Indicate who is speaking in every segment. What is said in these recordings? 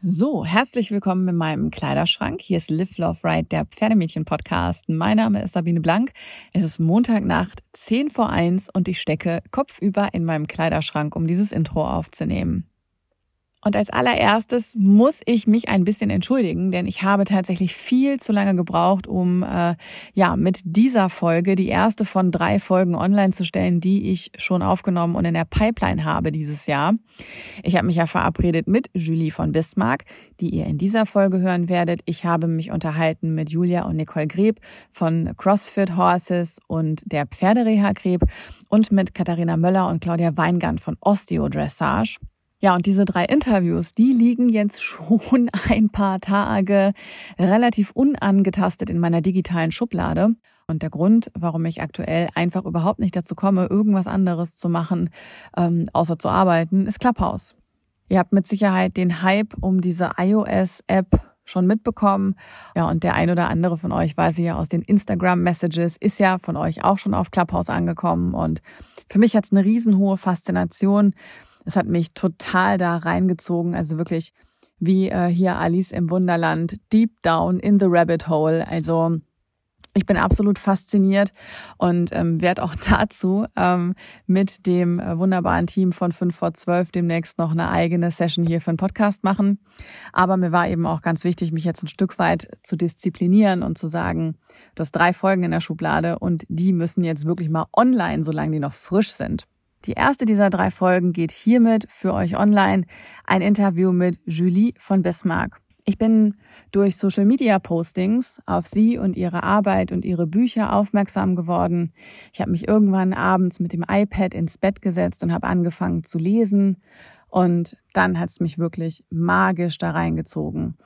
Speaker 1: So, herzlich willkommen in meinem Kleiderschrank. Hier ist Live Love Ride, der Pferdemädchen-Podcast. Mein Name ist Sabine Blank. Es ist Montagnacht, 10 vor 1 und ich stecke kopfüber in meinem Kleiderschrank, um dieses Intro aufzunehmen. Und als allererstes muss ich mich ein bisschen entschuldigen, denn ich habe tatsächlich viel zu lange gebraucht, um äh, ja mit dieser Folge die erste von drei Folgen online zu stellen, die ich schon aufgenommen und in der Pipeline habe dieses Jahr. Ich habe mich ja verabredet mit Julie von Bismarck, die ihr in dieser Folge hören werdet. Ich habe mich unterhalten mit Julia und Nicole Greb von CrossFit Horses und der Pferdereha Greb und mit Katharina Möller und Claudia Weingand von Osteo Dressage. Ja, und diese drei Interviews, die liegen jetzt schon ein paar Tage relativ unangetastet in meiner digitalen Schublade. Und der Grund, warum ich aktuell einfach überhaupt nicht dazu komme, irgendwas anderes zu machen, ähm, außer zu arbeiten, ist Clubhouse. Ihr habt mit Sicherheit den Hype um diese iOS-App schon mitbekommen. Ja, und der ein oder andere von euch, weiß ich ja aus den Instagram-Messages, ist ja von euch auch schon auf Clubhouse angekommen. Und für mich hat es eine riesenhohe Faszination, es hat mich total da reingezogen. Also wirklich wie äh, hier Alice im Wunderland, deep down in the rabbit hole. Also ich bin absolut fasziniert und ähm, werde auch dazu ähm, mit dem äh, wunderbaren Team von 5 vor 12 demnächst noch eine eigene Session hier für einen Podcast machen. Aber mir war eben auch ganz wichtig, mich jetzt ein Stück weit zu disziplinieren und zu sagen, du hast drei Folgen in der Schublade und die müssen jetzt wirklich mal online, solange die noch frisch sind. Die erste dieser drei Folgen geht hiermit für euch online. Ein Interview mit Julie von Bismarck. Ich bin durch Social Media Postings auf sie und ihre Arbeit und ihre Bücher aufmerksam geworden. Ich habe mich irgendwann abends mit dem iPad ins Bett gesetzt und habe angefangen zu lesen. Und dann hat es mich wirklich magisch da reingezogen.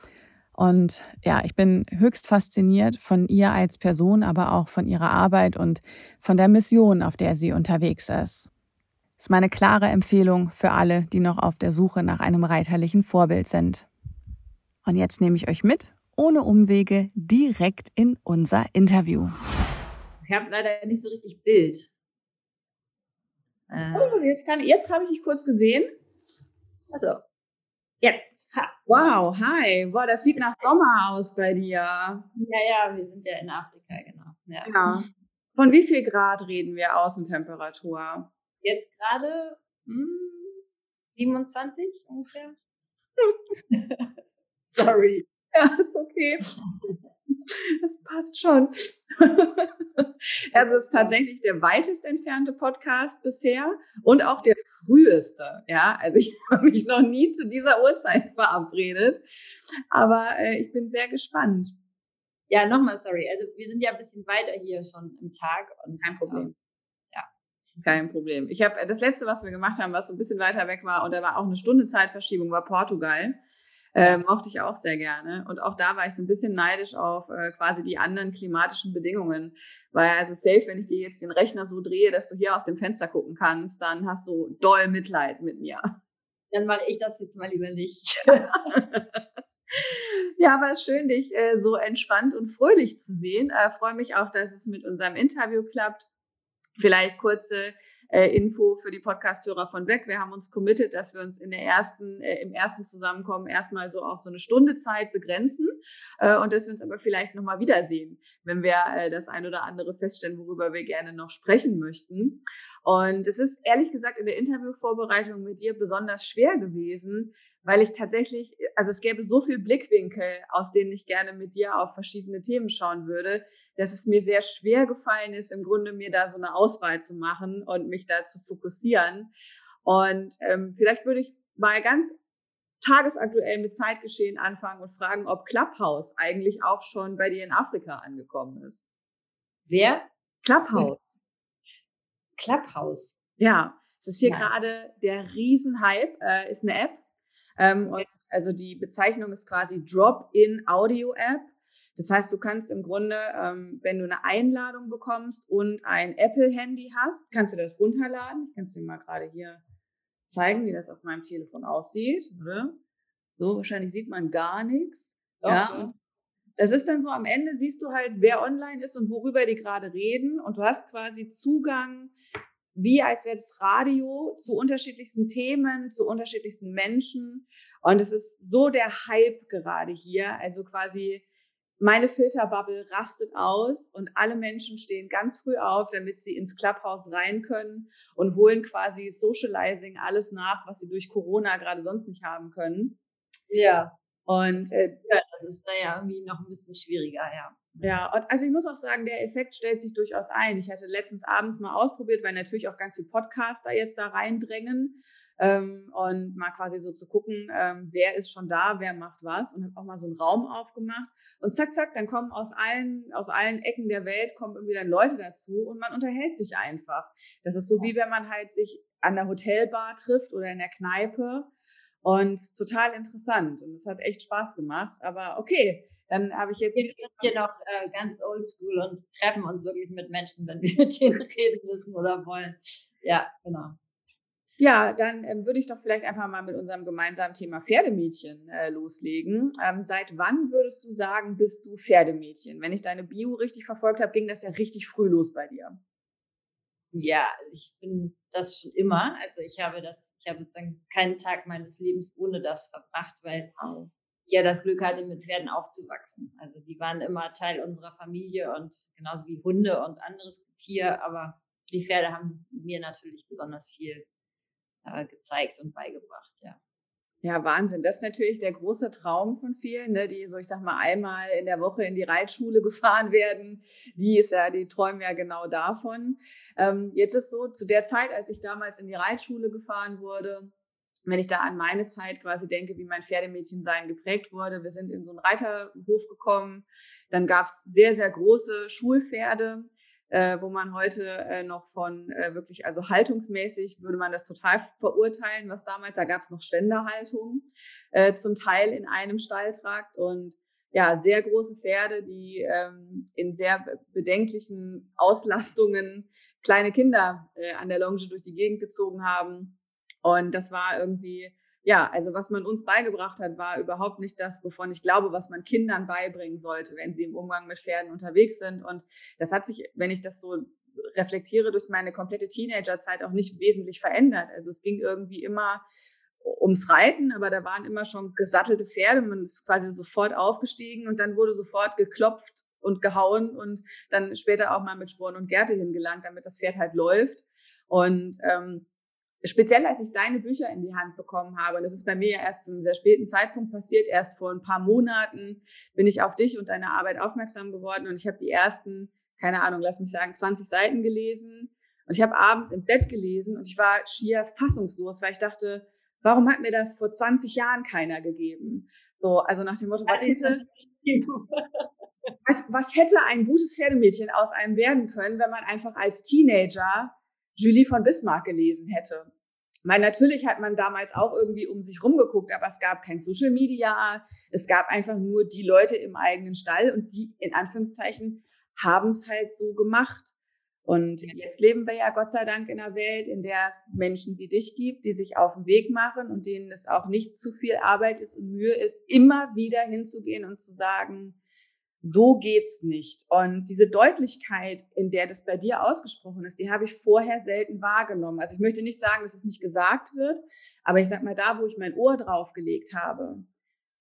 Speaker 1: Und ja, ich bin höchst fasziniert von ihr als Person, aber auch von ihrer Arbeit und von der Mission, auf der sie unterwegs ist ist meine klare Empfehlung für alle, die noch auf der Suche nach einem reiterlichen Vorbild sind. Und jetzt nehme ich euch mit, ohne Umwege, direkt in unser Interview.
Speaker 2: Ich habe leider nicht so richtig Bild.
Speaker 3: Äh. Oh, jetzt kann jetzt habe ich dich kurz gesehen.
Speaker 2: Also jetzt.
Speaker 3: Ha. Wow, hi. Boah, das sieht nach Sommer aus bei dir. Ja,
Speaker 2: ja, wir sind ja in Afrika, genau.
Speaker 3: Ja. ja. Von wie viel Grad reden wir Außentemperatur?
Speaker 2: Jetzt gerade hm, 27 ungefähr.
Speaker 3: Sorry. Ja, ist okay. Das passt schon. Also es ist tatsächlich der weitest entfernte Podcast bisher und auch der früheste. Ja, also ich habe mich noch nie zu dieser Uhrzeit verabredet, aber äh, ich bin sehr gespannt.
Speaker 2: Ja, nochmal sorry. Also wir sind ja ein bisschen weiter hier schon im Tag
Speaker 3: und kein Problem. Kein Problem. Ich habe das letzte, was wir gemacht haben, was so ein bisschen weiter weg war, und da war auch eine Stunde Zeitverschiebung, war Portugal. Äh, mochte ich auch sehr gerne. Und auch da war ich so ein bisschen neidisch auf äh, quasi die anderen klimatischen Bedingungen. Weil also safe, wenn ich dir jetzt den Rechner so drehe, dass du hier aus dem Fenster gucken kannst, dann hast du doll Mitleid mit mir.
Speaker 2: Dann mache ich das jetzt mal lieber nicht.
Speaker 3: ja, aber es ist schön, dich äh, so entspannt und fröhlich zu sehen. Äh, Freue mich auch, dass es mit unserem Interview klappt. Vielleicht kurze äh, Info für die Podcasthörer von weg. Wir haben uns committed, dass wir uns in der ersten, äh, im ersten Zusammenkommen erstmal so auch so eine Stunde Zeit begrenzen äh, und dass wir uns aber vielleicht nochmal wiedersehen, wenn wir äh, das ein oder andere feststellen, worüber wir gerne noch sprechen möchten. Und es ist ehrlich gesagt in der Interviewvorbereitung mit dir besonders schwer gewesen, weil ich tatsächlich, also es gäbe so viel Blickwinkel, aus denen ich gerne mit dir auf verschiedene Themen schauen würde, dass es mir sehr schwer gefallen ist, im Grunde mir da so eine Auswahl zu machen und mich da zu fokussieren. Und ähm, vielleicht würde ich mal ganz tagesaktuell mit Zeitgeschehen anfangen und fragen, ob Clubhouse eigentlich auch schon bei dir in Afrika angekommen ist.
Speaker 2: Wer?
Speaker 3: Clubhouse.
Speaker 2: Clubhouse.
Speaker 3: Ja, es ist hier gerade der Riesenhype, äh, ist eine App. Ähm, und also die Bezeichnung ist quasi Drop-in Audio App. Das heißt, du kannst im Grunde, ähm, wenn du eine Einladung bekommst und ein Apple-Handy hast, kannst du das runterladen. Ich kann es dir mal gerade hier zeigen, wie das auf meinem Telefon aussieht. Oder? So, wahrscheinlich sieht man gar nichts. Doch, ja, und das ist dann so, am Ende siehst du halt, wer online ist und worüber die gerade reden. Und du hast quasi Zugang, wie als wäre das Radio zu unterschiedlichsten Themen, zu unterschiedlichsten Menschen. Und es ist so der Hype gerade hier. Also quasi meine Filterbubble rastet aus und alle Menschen stehen ganz früh auf, damit sie ins Clubhouse rein können und holen quasi Socializing alles nach, was sie durch Corona gerade sonst nicht haben können.
Speaker 2: Ja.
Speaker 3: Und äh,
Speaker 2: ja, das ist da ja irgendwie noch ein bisschen schwieriger, ja.
Speaker 3: Ja, und also ich muss auch sagen, der Effekt stellt sich durchaus ein. Ich hatte letztens abends mal ausprobiert, weil natürlich auch ganz viele Podcaster jetzt da reindrängen ähm, und mal quasi so zu gucken, ähm, wer ist schon da, wer macht was und habe auch mal so einen Raum aufgemacht und zack, zack, dann kommen aus allen, aus allen Ecken der Welt kommen irgendwie dann Leute dazu und man unterhält sich einfach. Das ist so wie wenn man halt sich an der Hotelbar trifft oder in der Kneipe und total interessant und es hat echt Spaß gemacht. Aber okay, dann habe ich jetzt.
Speaker 2: Wir sind hier noch äh, ganz oldschool und treffen uns wirklich mit Menschen, wenn wir mit denen reden müssen oder wollen. Ja, genau.
Speaker 3: Ja, dann ähm, würde ich doch vielleicht einfach mal mit unserem gemeinsamen Thema Pferdemädchen äh, loslegen. Ähm, seit wann würdest du sagen, bist du Pferdemädchen? Wenn ich deine Bio richtig verfolgt habe, ging das ja richtig früh los bei dir.
Speaker 2: Ja, ich bin das schon immer. Also ich habe das, ich habe sozusagen keinen Tag meines Lebens ohne das verbracht, weil wow. ich ja das Glück hatte, mit Pferden aufzuwachsen. Also die waren immer Teil unserer Familie und genauso wie Hunde und anderes Tier, aber die Pferde haben mir natürlich besonders viel äh, gezeigt und beigebracht, ja.
Speaker 3: Ja, Wahnsinn. Das ist natürlich der große Traum von vielen, ne, die so, ich sag mal, einmal in der Woche in die Reitschule gefahren werden. Die ist ja, die träumen ja genau davon. Ähm, jetzt ist so, zu der Zeit, als ich damals in die Reitschule gefahren wurde, wenn ich da an meine Zeit quasi denke, wie mein Pferdemädchensein geprägt wurde. Wir sind in so einen Reiterhof gekommen. Dann gab's sehr, sehr große Schulpferde äh, wo man heute äh, noch von äh, wirklich, also haltungsmäßig würde man das total verurteilen, was damals, da gab es noch Ständerhaltung, äh, zum Teil in einem Stalltrakt und ja, sehr große Pferde, die ähm, in sehr bedenklichen Auslastungen kleine Kinder äh, an der Longe durch die Gegend gezogen haben. Und das war irgendwie ja, also was man uns beigebracht hat, war überhaupt nicht das, wovon ich glaube, was man Kindern beibringen sollte, wenn sie im Umgang mit Pferden unterwegs sind. Und das hat sich, wenn ich das so reflektiere, durch meine komplette Teenagerzeit auch nicht wesentlich verändert. Also es ging irgendwie immer ums Reiten, aber da waren immer schon gesattelte Pferde. Man ist quasi sofort aufgestiegen und dann wurde sofort geklopft und gehauen und dann später auch mal mit Sporen und Gerte hingelangt, damit das Pferd halt läuft. Und ähm, speziell als ich deine Bücher in die Hand bekommen habe, und das ist bei mir ja erst zu einem sehr späten Zeitpunkt passiert, erst vor ein paar Monaten bin ich auf dich und deine Arbeit aufmerksam geworden und ich habe die ersten, keine Ahnung, lass mich sagen, 20 Seiten gelesen und ich habe abends im Bett gelesen und ich war schier fassungslos, weil ich dachte, warum hat mir das vor 20 Jahren keiner gegeben? So, also nach dem Motto, was hätte, was, was hätte ein gutes Pferdemädchen aus einem werden können, wenn man einfach als Teenager Julie von Bismarck gelesen hätte. Weil natürlich hat man damals auch irgendwie um sich rumgeguckt, aber es gab kein Social Media, es gab einfach nur die Leute im eigenen Stall und die in Anführungszeichen haben es halt so gemacht. Und jetzt leben wir ja Gott sei Dank in einer Welt, in der es Menschen wie dich gibt, die sich auf den Weg machen und denen es auch nicht zu viel Arbeit ist und Mühe ist, immer wieder hinzugehen und zu sagen, so geht's nicht. Und diese Deutlichkeit, in der das bei dir ausgesprochen ist, die habe ich vorher selten wahrgenommen. Also ich möchte nicht sagen, dass es nicht gesagt wird, aber ich sag mal, da, wo ich mein Ohr draufgelegt habe,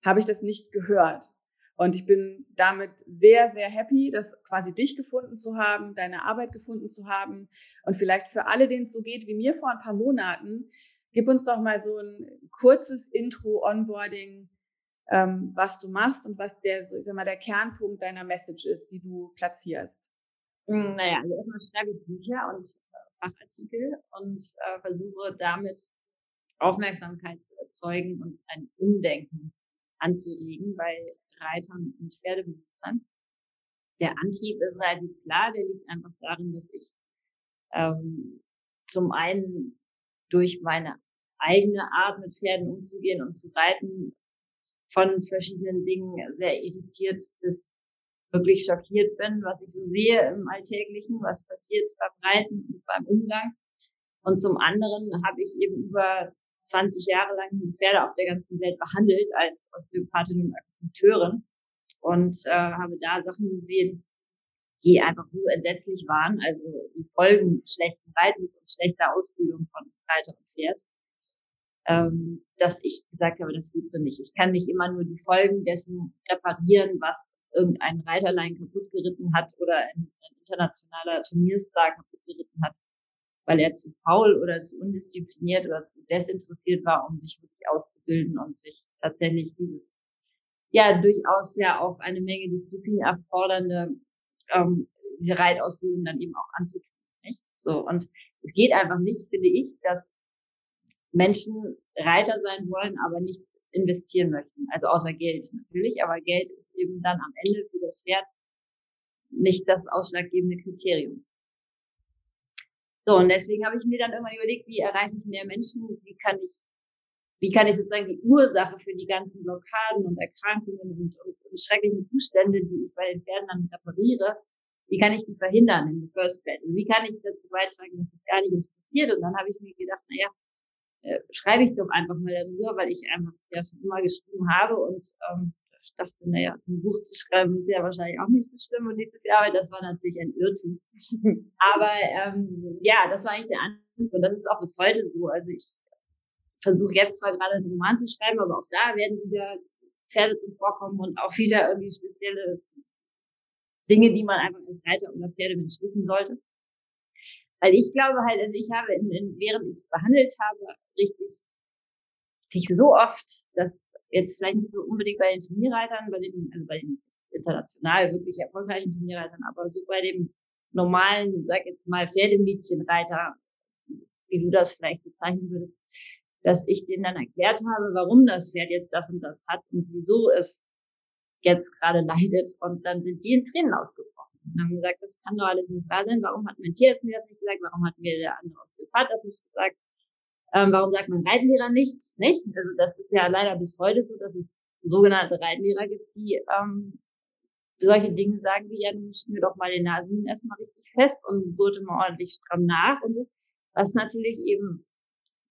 Speaker 3: habe ich das nicht gehört. Und ich bin damit sehr, sehr happy, das quasi dich gefunden zu haben, deine Arbeit gefunden zu haben. Und vielleicht für alle, denen es so geht wie mir vor ein paar Monaten, gib uns doch mal so ein kurzes Intro, Onboarding ähm, was du machst und was der, so, ich sag mal, der Kernpunkt deiner Message ist, die du platzierst?
Speaker 2: Hm, naja, also erstmal schreibe ich Bücher und äh, Fachartikel und äh, versuche damit Aufmerksamkeit zu erzeugen und ein Umdenken anzuregen bei Reitern und Pferdebesitzern. Der Antrieb ist relativ klar, der liegt einfach darin, dass ich ähm, zum einen durch meine eigene Art mit Pferden umzugehen und zu reiten von verschiedenen Dingen sehr irritiert bis wirklich schockiert bin, was ich so sehe im Alltäglichen, was passiert beim Reiten und beim Umgang. Und zum anderen habe ich eben über 20 Jahre lang Pferde auf der ganzen Welt behandelt als Osteopathin und Akupunkteurin und äh, habe da Sachen gesehen, die einfach so entsetzlich waren, also die Folgen schlechten Reitens und schlechter Ausbildung von Reiter und Pferd. Ähm, dass ich gesagt habe, das geht so nicht. Ich kann nicht immer nur die Folgen dessen reparieren, was irgendein Reiterlein kaputt geritten hat oder ein, ein internationaler Turnierstar kaputt geritten hat, weil er zu faul oder zu undiszipliniert oder zu desinteressiert war, um sich wirklich auszubilden und sich tatsächlich dieses ja durchaus ja auch eine Menge Disziplin erfordernde ähm, diese Reitausbildung dann eben auch anzutun. Nicht? So und es geht einfach nicht, finde ich, dass Menschen Reiter sein wollen, aber nicht investieren möchten. Also außer Geld natürlich, aber Geld ist eben dann am Ende für das Pferd nicht das ausschlaggebende Kriterium. So, und deswegen habe ich mir dann irgendwann überlegt, wie erreiche ich mehr Menschen, wie kann ich, wie kann ich sozusagen die Ursache für die ganzen Blockaden und Erkrankungen und, und, und schrecklichen Zustände, die ich bei den Pferden dann repariere, wie kann ich die verhindern in the first place? Und wie kann ich dazu beitragen, dass das gar nicht passiert? Und dann habe ich mir gedacht, naja, äh, schreibe ich doch einfach mal darüber, weil ich einfach ja schon immer geschrieben habe und ähm, ich dachte, naja, ein Buch zu schreiben ist ja wahrscheinlich auch nicht so schlimm und nicht so viel Arbeit. Das war natürlich ein Irrtum. Aber ähm, ja, das war eigentlich der Anfang und das ist auch bis heute so. Also ich versuche jetzt zwar gerade einen Roman zu schreiben, aber auch da werden wieder Pferde drin vorkommen und auch wieder irgendwie spezielle Dinge, die man einfach als Reiter oder Pferdemensch wissen sollte. Weil ich glaube halt, also ich habe, in, in, während ich behandelt habe, richtig, richtig so oft, dass jetzt vielleicht nicht so unbedingt bei den Turnierreitern, bei den, also bei den international wirklich erfolgreichen Turnierreitern, aber so bei dem normalen, sag jetzt mal, Pferdemädchenreiter, wie du das vielleicht bezeichnen würdest, dass ich denen dann erklärt habe, warum das Pferd jetzt das und das hat und wieso es jetzt gerade leidet. Und dann sind die in Tränen ausgebrochen und haben gesagt, das kann doch alles nicht wahr sein. Warum hat mein Tierarzt mir das nicht gesagt? Warum hat mir der andere Osteopath das nicht gesagt? Ähm, warum sagt mein Reitlehrer nichts? Nicht? Also das ist ja leider bis heute so, dass es sogenannte Reitlehrer gibt, die ähm, solche Dinge sagen wie, ja, du schnür doch mal den Nasen erstmal richtig fest und gurte mal ordentlich stramm nach und so. Was natürlich eben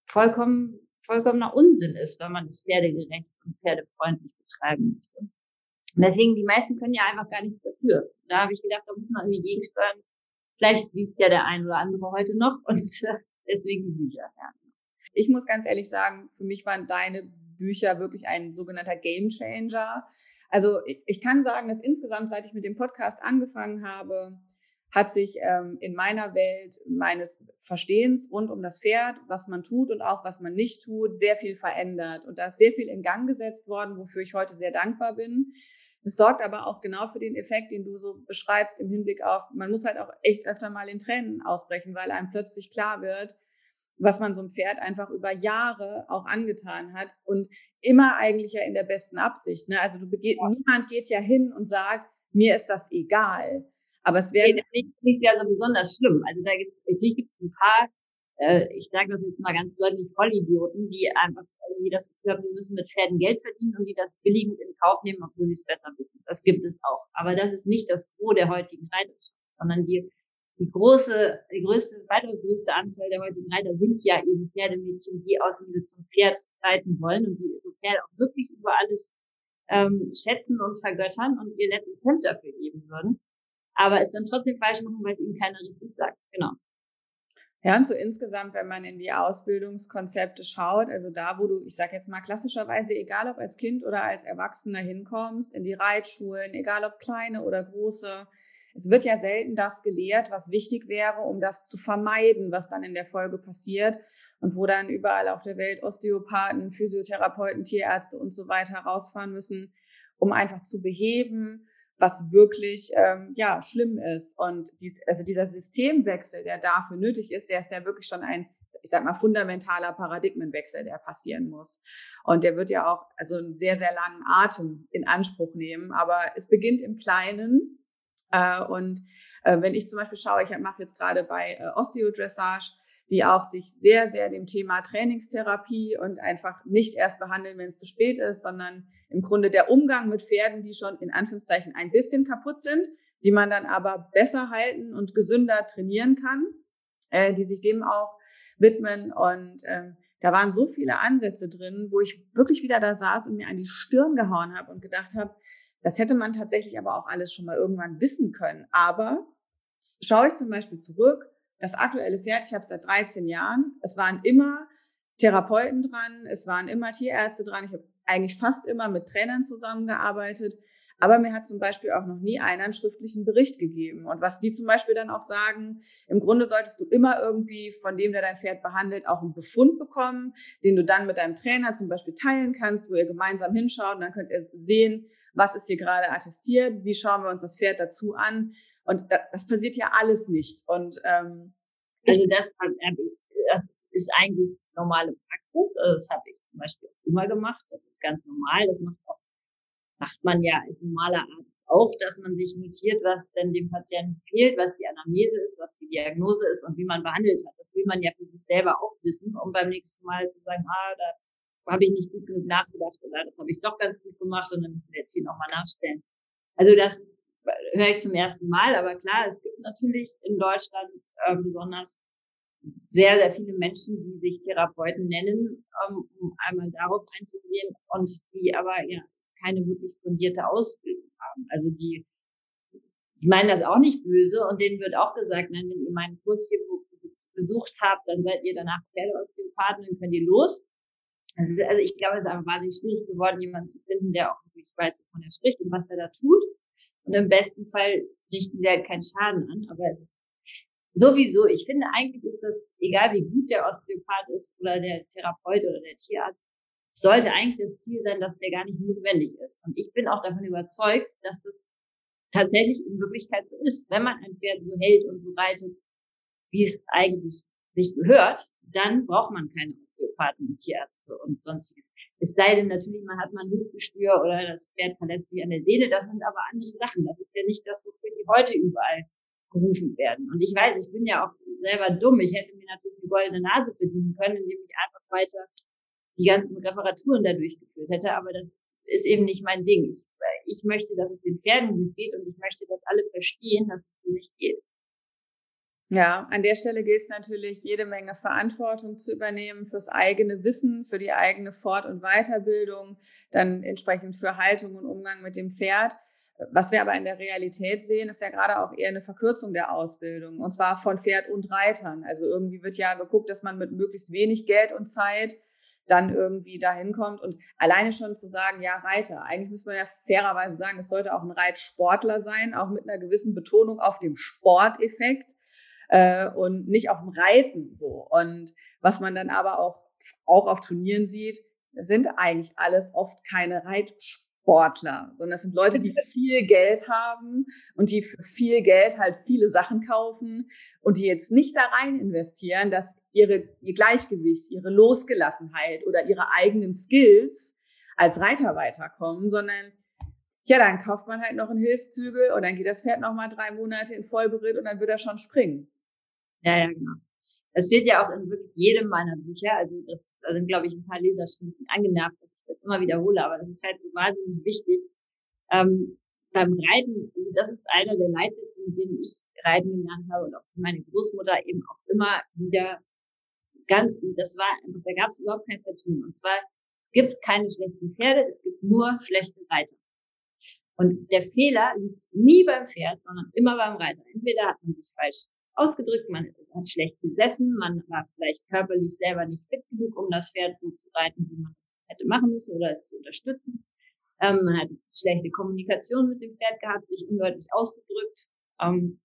Speaker 2: vollkommen, vollkommener Unsinn ist, wenn man es pferdegerecht und pferdefreundlich betreiben möchte. Und deswegen, die meisten können ja einfach gar nichts dafür. Da habe ich gedacht, da muss man irgendwie gegensteuern. Vielleicht liest ja der ein oder andere heute noch und deswegen die Bücher. Ja.
Speaker 3: Ich muss ganz ehrlich sagen, für mich waren deine Bücher wirklich ein sogenannter Game Changer. Also ich kann sagen, dass insgesamt, seit ich mit dem Podcast angefangen habe, hat sich ähm, in meiner Welt meines Verstehens rund um das Pferd, was man tut und auch was man nicht tut, sehr viel verändert. Und da ist sehr viel in Gang gesetzt worden, wofür ich heute sehr dankbar bin. Das sorgt aber auch genau für den Effekt, den du so beschreibst im Hinblick auf, man muss halt auch echt öfter mal in Tränen ausbrechen, weil einem plötzlich klar wird, was man so einem Pferd einfach über Jahre auch angetan hat und immer eigentlich ja in der besten Absicht. Ne? Also du begeht, ja. niemand geht ja hin und sagt, mir ist das egal. Aber es wäre. Nee,
Speaker 2: das ist ja so besonders schlimm. Also da gibt's, natürlich gibt es ein paar äh, ich sage das jetzt mal ganz deutlich, Vollidioten, die einfach irgendwie das Gefühl haben, wir müssen mit Pferden Geld verdienen und die das billigend in Kauf nehmen, obwohl sie es besser wissen. Das gibt es auch. Aber das ist nicht das Gros der heutigen Reiter, sondern die, die große, die größte, weitaus größte Anzahl der heutigen Reiter sind ja eben Pferdemädchen, die aus Liebe zum Pferd reiten wollen und die ihre Pferde auch wirklich über alles ähm, schätzen und vergöttern und ihr letztes Hemd dafür geben würden. Aber es dann trotzdem falsch machen, weil es ihnen keiner richtig sagt. Genau.
Speaker 3: Ja, und so insgesamt, wenn man in die Ausbildungskonzepte schaut, also da, wo du, ich sage jetzt mal klassischerweise, egal ob als Kind oder als Erwachsener hinkommst, in die Reitschulen, egal ob kleine oder große, es wird ja selten das gelehrt, was wichtig wäre, um das zu vermeiden, was dann in der Folge passiert und wo dann überall auf der Welt Osteopathen, Physiotherapeuten, Tierärzte und so weiter rausfahren müssen, um einfach zu beheben, was wirklich ähm, ja schlimm ist. Und die, also dieser Systemwechsel, der dafür nötig ist, der ist ja wirklich schon ein, ich sag mal, fundamentaler Paradigmenwechsel, der passieren muss. Und der wird ja auch also einen sehr, sehr langen Atem in Anspruch nehmen. Aber es beginnt im Kleinen. Äh, und äh, wenn ich zum Beispiel schaue, ich mache jetzt gerade bei äh, Osteodressage, die auch sich sehr, sehr dem Thema Trainingstherapie und einfach nicht erst behandeln, wenn es zu spät ist, sondern im Grunde der Umgang mit Pferden, die schon in Anführungszeichen ein bisschen kaputt sind, die man dann aber besser halten und gesünder trainieren kann, äh, die sich dem auch widmen. Und ähm, da waren so viele Ansätze drin, wo ich wirklich wieder da saß und mir an die Stirn gehauen habe und gedacht habe, das hätte man tatsächlich aber auch alles schon mal irgendwann wissen können. Aber schaue ich zum Beispiel zurück, das aktuelle Pferd, ich habe seit 13 Jahren, es waren immer Therapeuten dran, es waren immer Tierärzte dran. Ich habe eigentlich fast immer mit Trainern zusammengearbeitet. Aber mir hat zum Beispiel auch noch nie einer einen schriftlichen Bericht gegeben. Und was die zum Beispiel dann auch sagen, im Grunde solltest du immer irgendwie von dem, der dein Pferd behandelt, auch einen Befund bekommen, den du dann mit deinem Trainer zum Beispiel teilen kannst, wo ihr gemeinsam hinschaut und dann könnt ihr sehen, was ist hier gerade attestiert, wie schauen wir uns das Pferd dazu an. Und das, passiert ja alles nicht. Und ähm,
Speaker 2: also das habe ich, das ist eigentlich normale Praxis. Also das habe ich zum Beispiel immer gemacht. Das ist ganz normal. Das macht auch macht man ja als normaler Arzt auch, dass man sich notiert, was denn dem Patienten fehlt, was die Anamnese ist, was die Diagnose ist und wie man behandelt hat. Das will man ja für sich selber auch wissen, um beim nächsten Mal zu sagen, ah, da habe ich nicht gut genug nachgedacht oder das habe ich doch ganz gut gemacht und dann müssen wir jetzt hier nochmal nachstellen. Also das höre ich zum ersten Mal, aber klar, es gibt natürlich in Deutschland äh, besonders sehr, sehr viele Menschen, die sich Therapeuten nennen, ähm, um einmal darauf einzugehen und die aber ja keine wirklich fundierte Ausbildung haben. Also die, die meinen das auch nicht böse und denen wird auch gesagt, nein, wenn ihr meinen Kurs hier besucht habt, dann seid ihr danach Pferdeosteopathen, dann könnt ihr los. Also, also ich glaube, es ist einfach wahnsinnig schwierig geworden, jemanden zu finden, der auch wirklich weiß, wovon er spricht und was er da tut. Und im besten Fall richten sie halt keinen Schaden an, aber es ist sowieso, ich finde eigentlich ist das, egal wie gut der Osteopath ist oder der Therapeut oder der Tierarzt, sollte eigentlich das Ziel sein, dass der gar nicht notwendig ist. Und ich bin auch davon überzeugt, dass das tatsächlich in Wirklichkeit so ist. Wenn man ein Pferd so hält und so reitet, wie es eigentlich sich gehört, dann braucht man keine Osteopathen und Tierärzte und sonstiges. Es sei denn natürlich, man hat mal ein Hufgestür oder das Pferd verletzt sich an der Sehne. Das sind aber andere Sachen. Das ist ja nicht das, wofür die heute überall gerufen werden. Und ich weiß, ich bin ja auch selber dumm. Ich hätte mir natürlich eine goldene Nase verdienen können, indem ich einfach weiter die ganzen Reparaturen da durchgeführt hätte, aber das ist eben nicht mein Ding. Ich, ich möchte, dass es den Pferden gut geht und ich möchte, dass alle verstehen, dass es nicht geht.
Speaker 3: Ja, an der Stelle gilt es natürlich, jede Menge Verantwortung zu übernehmen fürs eigene Wissen, für die eigene Fort- und Weiterbildung, dann entsprechend für Haltung und Umgang mit dem Pferd. Was wir aber in der Realität sehen, ist ja gerade auch eher eine Verkürzung der Ausbildung, und zwar von Pferd und Reitern. Also irgendwie wird ja geguckt, dass man mit möglichst wenig Geld und Zeit dann irgendwie dahin kommt. Und alleine schon zu sagen, ja, Reiter, eigentlich muss man ja fairerweise sagen, es sollte auch ein Reitsportler sein, auch mit einer gewissen Betonung auf dem Sporteffekt äh, und nicht auf dem Reiten so. Und was man dann aber auch, auch auf Turnieren sieht, sind eigentlich alles oft keine Reitsportler. Sportler, sondern das sind Leute, die viel Geld haben und die für viel Geld halt viele Sachen kaufen und die jetzt nicht da rein investieren, dass ihre, ihr Gleichgewicht, ihre Losgelassenheit oder ihre eigenen Skills als Reiter weiterkommen, sondern ja, dann kauft man halt noch einen Hilfszügel und dann geht das Pferd noch mal drei Monate in Vollberitt und dann wird er schon springen.
Speaker 2: Ja, ja, genau. Das steht ja auch in wirklich jedem meiner Bücher. Also das da sind, glaube ich, ein paar Leser schon ein bisschen angenervt, dass ich das immer wiederhole, aber das ist halt so wahnsinnig wichtig. Ähm, beim Reiten, also das ist einer der Leitsätze, mit denen ich Reiten gelernt habe und auch meine Großmutter eben auch immer wieder ganz, also das war einfach, da gab es überhaupt kein Vertun. Und zwar, es gibt keine schlechten Pferde, es gibt nur schlechte Reiter. Und der Fehler liegt nie beim Pferd, sondern immer beim Reiter. Entweder hat man sich falsch ausgedrückt, man hat schlecht gesessen, man war vielleicht körperlich selber nicht fit genug, um das Pferd so zu reiten, wie man es hätte machen müssen oder es zu unterstützen. Ähm, man hat schlechte Kommunikation mit dem Pferd gehabt, sich undeutlich ausgedrückt. Ähm,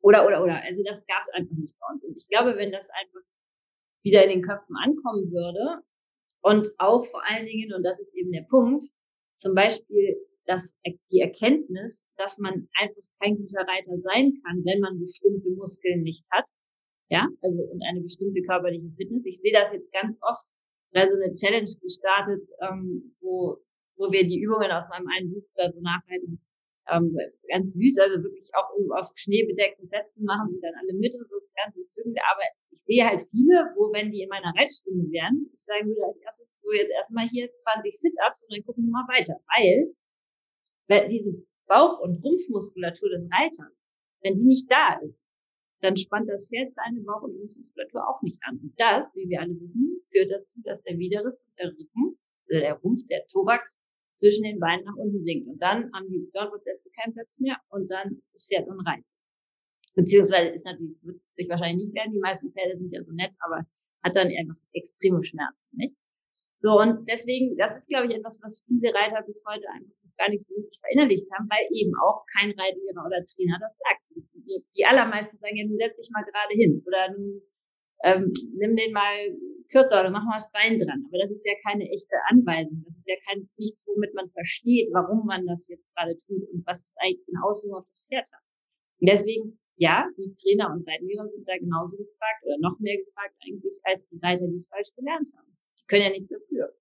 Speaker 2: oder, oder, oder. Also das gab es einfach nicht bei uns. Und ich glaube, wenn das einfach wieder in den Köpfen ankommen würde und auch vor allen Dingen, und das ist eben der Punkt, zum Beispiel dass die Erkenntnis, dass man einfach kein guter Reiter sein kann, wenn man bestimmte Muskeln nicht hat, ja, also und eine bestimmte körperliche Fitness. Ich sehe das jetzt ganz oft, da so eine Challenge gestartet, ähm, wo wo wir die Übungen aus meinem einen Buch da so nachhalten. Ähm, ganz süß, also wirklich auch auf schneebedeckten Sätzen machen sie dann alle mit so ist ganz entzückend. Aber ich sehe halt viele, wo wenn die in meiner Reitstunde wären, ich sagen würde als erstes so jetzt erstmal hier 20 Sit-Ups und dann gucken wir mal weiter. Weil weil diese Bauch- und Rumpfmuskulatur des Reiters, wenn die nicht da ist, dann spannt das Pferd seine Bauch- und Rumpfmuskulatur auch nicht an. Und das, wie wir alle wissen, führt dazu, dass der Widerriss der Rücken, also der Rumpf, der Thorax, zwischen den Beinen nach unten sinkt. Und dann haben die Dornfortsätze keinen Platz mehr und dann ist das Pferd unrein. Beziehungsweise ist natürlich, wird sich wahrscheinlich nicht werden. Die meisten Pferde sind ja so nett, aber hat dann einfach extreme Schmerzen, nicht? So, und deswegen, das ist, glaube ich, etwas, was viele Reiter bis heute einfach gar nicht so richtig verinnerlicht haben, weil eben auch kein Reitlehrer oder Trainer das sagt. Die, die allermeisten sagen ja, nun setz dich mal gerade hin oder nun ähm, nimm den mal kürzer oder mach mal das Bein dran. Aber das ist ja keine echte Anweisung. Das ist ja kein nichts, womit man versteht, warum man das jetzt gerade tut und was eigentlich eine Auswirkung auf das Pferd hat. Und deswegen, ja, die Trainer und Reitlehrer sind da genauso gefragt oder noch mehr gefragt eigentlich als die Reiter, die es falsch gelernt haben. Die können ja nichts dafür.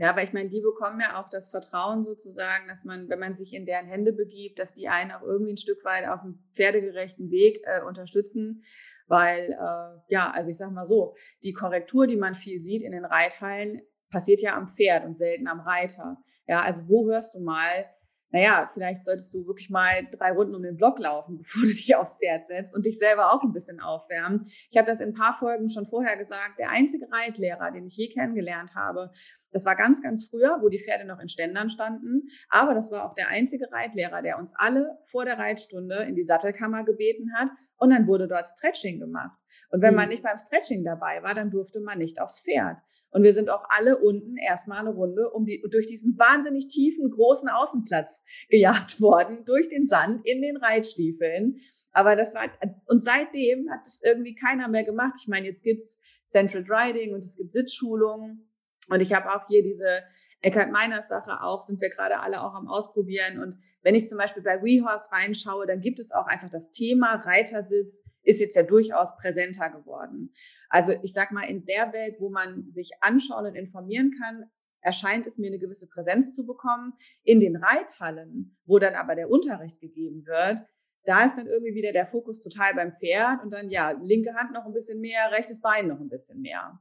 Speaker 3: Ja, weil ich meine, die bekommen ja auch das Vertrauen sozusagen, dass man, wenn man sich in deren Hände begibt, dass die einen auch irgendwie ein Stück weit auf dem pferdegerechten Weg äh, unterstützen. Weil, äh, ja, also ich sag mal so, die Korrektur, die man viel sieht in den Reithallen, passiert ja am Pferd und selten am Reiter. Ja, also wo hörst du mal, naja, vielleicht solltest du wirklich mal drei Runden um den Block laufen, bevor du dich aufs Pferd setzt und dich selber auch ein bisschen aufwärmen. Ich habe das in ein paar Folgen schon vorher gesagt. Der einzige Reitlehrer, den ich je kennengelernt habe, das war ganz, ganz früher, wo die Pferde noch in Ständern standen. Aber das war auch der einzige Reitlehrer, der uns alle vor der Reitstunde in die Sattelkammer gebeten hat und dann wurde dort Stretching gemacht. Und wenn man mhm. nicht beim Stretching dabei war, dann durfte man nicht aufs Pferd. Und wir sind auch alle unten erstmal eine Runde um die, durch diesen wahnsinnig tiefen, großen Außenplatz gejagt worden, durch den Sand in den Reitstiefeln. Aber das war, und seitdem hat es irgendwie keiner mehr gemacht. Ich meine, jetzt gibt's Central Riding und es gibt Sitzschulungen. Und ich habe auch hier diese Eckhard Meiners Sache auch, sind wir gerade alle auch am Ausprobieren. Und wenn ich zum Beispiel bei WeHorse reinschaue, dann gibt es auch einfach das Thema Reitersitz ist jetzt ja durchaus präsenter geworden. Also ich sag mal, in der Welt, wo man sich anschauen und informieren kann, erscheint es mir eine gewisse Präsenz zu bekommen. In den Reithallen, wo dann aber der Unterricht gegeben wird, da ist dann irgendwie wieder der Fokus total beim Pferd und dann ja, linke Hand noch ein bisschen mehr, rechtes Bein noch ein bisschen mehr.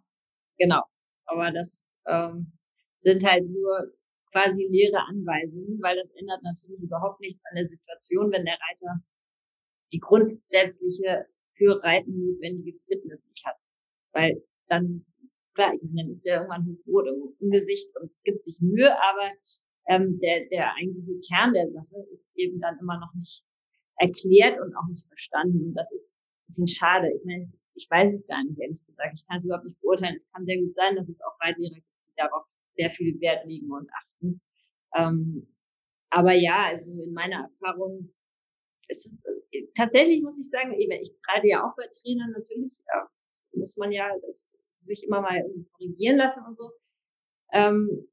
Speaker 2: Genau. Aber das ähm, sind halt nur quasi leere Anweisungen, weil das ändert natürlich überhaupt nichts an der Situation, wenn der Reiter die grundsätzliche für Reiten notwendige Fitness nicht hat. Weil dann, klar, ich meine, dann ist der irgendwann hochrot im Gesicht und gibt sich Mühe, aber ähm, der, der eigentliche Kern der Sache ist eben dann immer noch nicht erklärt und auch nicht verstanden. Und das ist ein bisschen schade. Ich meine, ich weiß es gar nicht, ehrlich gesagt. Ich kann es überhaupt nicht beurteilen. Es kann sehr gut sein, dass es auch Reitlehrer darauf sehr viel Wert legen und achten. Ähm, aber ja, also in meiner Erfahrung ist es äh, tatsächlich, muss ich sagen, ich reite ja auch bei Trainern natürlich, ja, muss man ja das, sich immer mal korrigieren lassen und so. Ähm,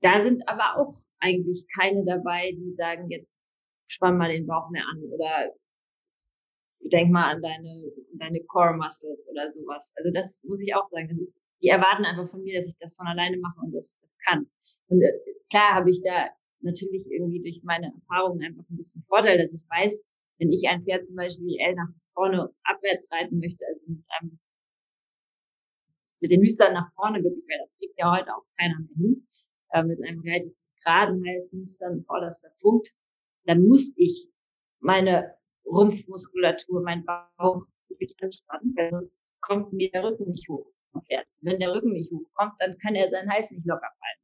Speaker 2: da sind aber auch eigentlich keine dabei, die sagen, jetzt spann mal den Bauch mehr an oder denk mal an deine, deine Core Muscles oder sowas. Also das muss ich auch sagen. Das ist die erwarten einfach von mir, dass ich das von alleine mache und das, das kann. Und äh, klar habe ich da natürlich irgendwie durch meine Erfahrungen einfach ein bisschen Vorteil, dass ich weiß, wenn ich ein Pferd zum Beispiel L nach vorne abwärts reiten möchte, also mit einem mit den Nüstern nach vorne wirklich, weil das kriegt ja heute auch keiner mehr hin, äh, mit einem relativ geraden heißen Nüstern vorderster Punkt, dann muss ich meine Rumpfmuskulatur, mein Bauch wirklich anspannen, weil sonst kommt mir der Rücken nicht hoch fährt. Wenn der Rücken nicht hochkommt, dann kann er seinen Hals nicht locker fallen.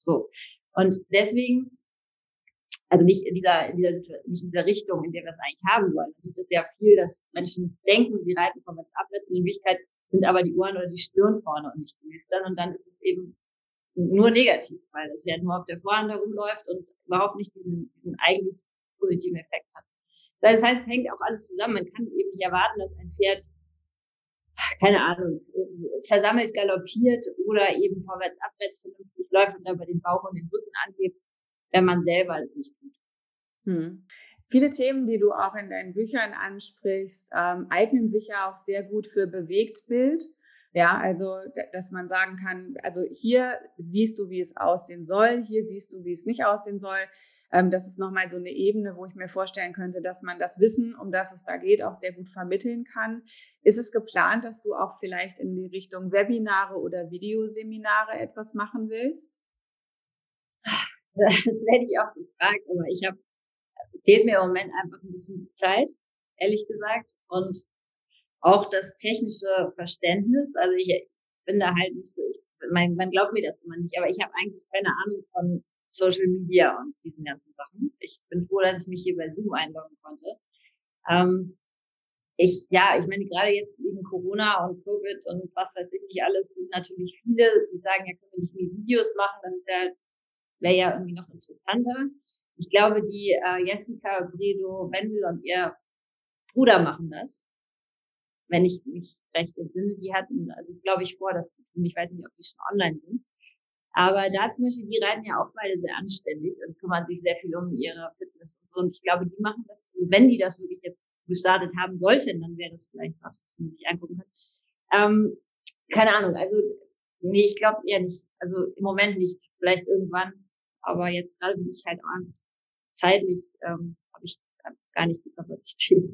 Speaker 2: So. Und deswegen, also nicht in dieser, in dieser nicht in dieser Richtung, in der wir es eigentlich haben wollen. Man sieht das ja viel, dass Menschen denken, sie reiten vorwärts abwärts. In Wirklichkeit sind aber die Ohren oder die Stirn vorne und nicht die Nüstern. Und dann ist es eben nur negativ, weil das Pferd nur auf der Vorhand herumläuft und überhaupt nicht diesen, diesen eigentlich positiven Effekt hat. Das heißt, es hängt auch alles zusammen. Man kann eben nicht erwarten, dass ein Pferd keine Ahnung, versammelt galoppiert oder eben vorwärts, abwärts vernünftig läuft und dabei den Bauch und den Rücken angibt, wenn man selber es nicht tut.
Speaker 3: Hm. Viele Themen, die du auch in deinen Büchern ansprichst, ähm, eignen sich ja auch sehr gut für Bewegtbild. Ja, also, dass man sagen kann, also hier siehst du, wie es aussehen soll, hier siehst du, wie es nicht aussehen soll. Ähm, das ist nochmal so eine Ebene, wo ich mir vorstellen könnte, dass man das Wissen, um das es da geht, auch sehr gut vermitteln kann. Ist es geplant, dass du auch vielleicht in die Richtung Webinare oder Videoseminare etwas machen willst?
Speaker 2: Das werde ich auch gefragt, aber ich habe, fehlt mir im Moment einfach ein bisschen Zeit, ehrlich gesagt, und auch das technische Verständnis. Also ich bin da halt nicht so, ich, man, man glaubt mir das immer nicht, aber ich habe eigentlich keine Ahnung von Social Media und diesen ganzen Sachen. Ich bin froh, dass ich mich hier bei Zoom einloggen konnte. Ähm, ich, ja, ich meine, gerade jetzt wegen Corona und Covid und was weiß ich nicht alles, sind natürlich viele, die sagen, ja, können wir nicht mehr Videos machen, dann ist ja, wäre ja irgendwie noch interessanter. Ich glaube, die äh, Jessica Bredo Wendel und ihr Bruder machen das. Wenn ich mich recht entsinne, die hatten, also glaube ich vor, das zu tun. Ich weiß nicht, ob die schon online sind. Aber da zum Beispiel, die reiten ja auch beide sehr anständig und kümmern sich sehr viel um ihre Fitness und so. Und ich glaube, die machen das, also wenn die das wirklich jetzt gestartet haben sollten, dann wäre das vielleicht was, was man sich angucken kann. Ähm, keine Ahnung, also nee, ich glaube eher nicht. Also im Moment nicht, vielleicht irgendwann. Aber jetzt gerade bin ich halt auch zeitlich, ähm, habe ich gar nicht die Kapazität.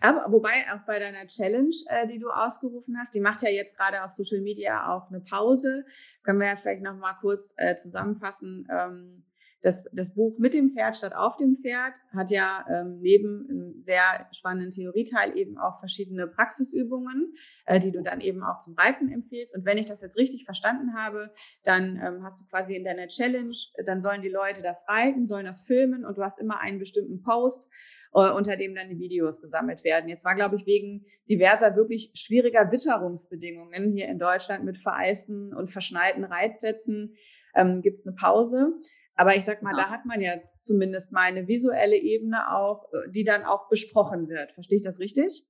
Speaker 3: Aber wobei auch bei deiner Challenge, äh, die du ausgerufen hast, die macht ja jetzt gerade auf Social Media auch eine Pause. Können wir ja vielleicht noch mal kurz äh, zusammenfassen. Ähm, das, das Buch mit dem Pferd statt auf dem Pferd hat ja ähm, neben einem sehr spannenden Theorieteil eben auch verschiedene Praxisübungen, äh, die du dann eben auch zum Reiten empfiehlst. Und wenn ich das jetzt richtig verstanden habe, dann ähm, hast du quasi in deiner Challenge, dann sollen die Leute das reiten, sollen das filmen und du hast immer einen bestimmten Post, äh, unter dem dann die Videos gesammelt werden. Jetzt war, glaube ich, wegen diverser wirklich schwieriger Witterungsbedingungen hier in Deutschland mit vereisten und verschneiten Reitplätzen ähm, gibt es eine Pause. Aber ich sag mal, ja. da hat man ja zumindest mal eine visuelle Ebene auch, äh, die dann auch besprochen wird. Verstehe ich das richtig?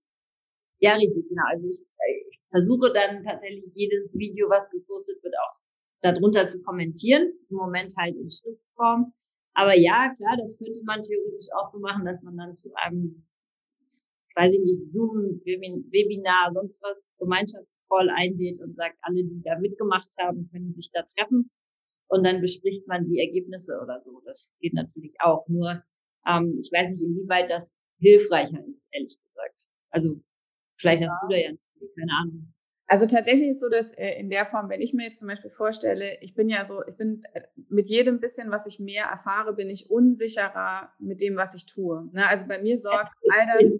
Speaker 2: Ja, richtig, genau. Also ich, äh, ich versuche dann tatsächlich jedes Video, was gepostet wird, auch darunter zu kommentieren. Im Moment halt in Schriftform. Aber ja, klar, das könnte man theoretisch auch so machen, dass man dann zu einem, weiß ich nicht, Zoom, Webinar, sonst was, Gemeinschaftscall einlädt und sagt, alle, die da mitgemacht haben, können sich da treffen. Und dann bespricht man die Ergebnisse oder so. Das geht natürlich auch. Nur, ähm, ich weiß nicht, inwieweit das hilfreicher ist, ehrlich gesagt. Also, vielleicht ja. hast du da ja keine Ahnung.
Speaker 3: Also tatsächlich ist so, dass äh, in der Form, wenn ich mir jetzt zum Beispiel vorstelle, ich bin ja so, ich bin äh, mit jedem bisschen, was ich mehr erfahre, bin ich unsicherer mit dem, was ich tue. Ne? Also bei mir sorgt all das,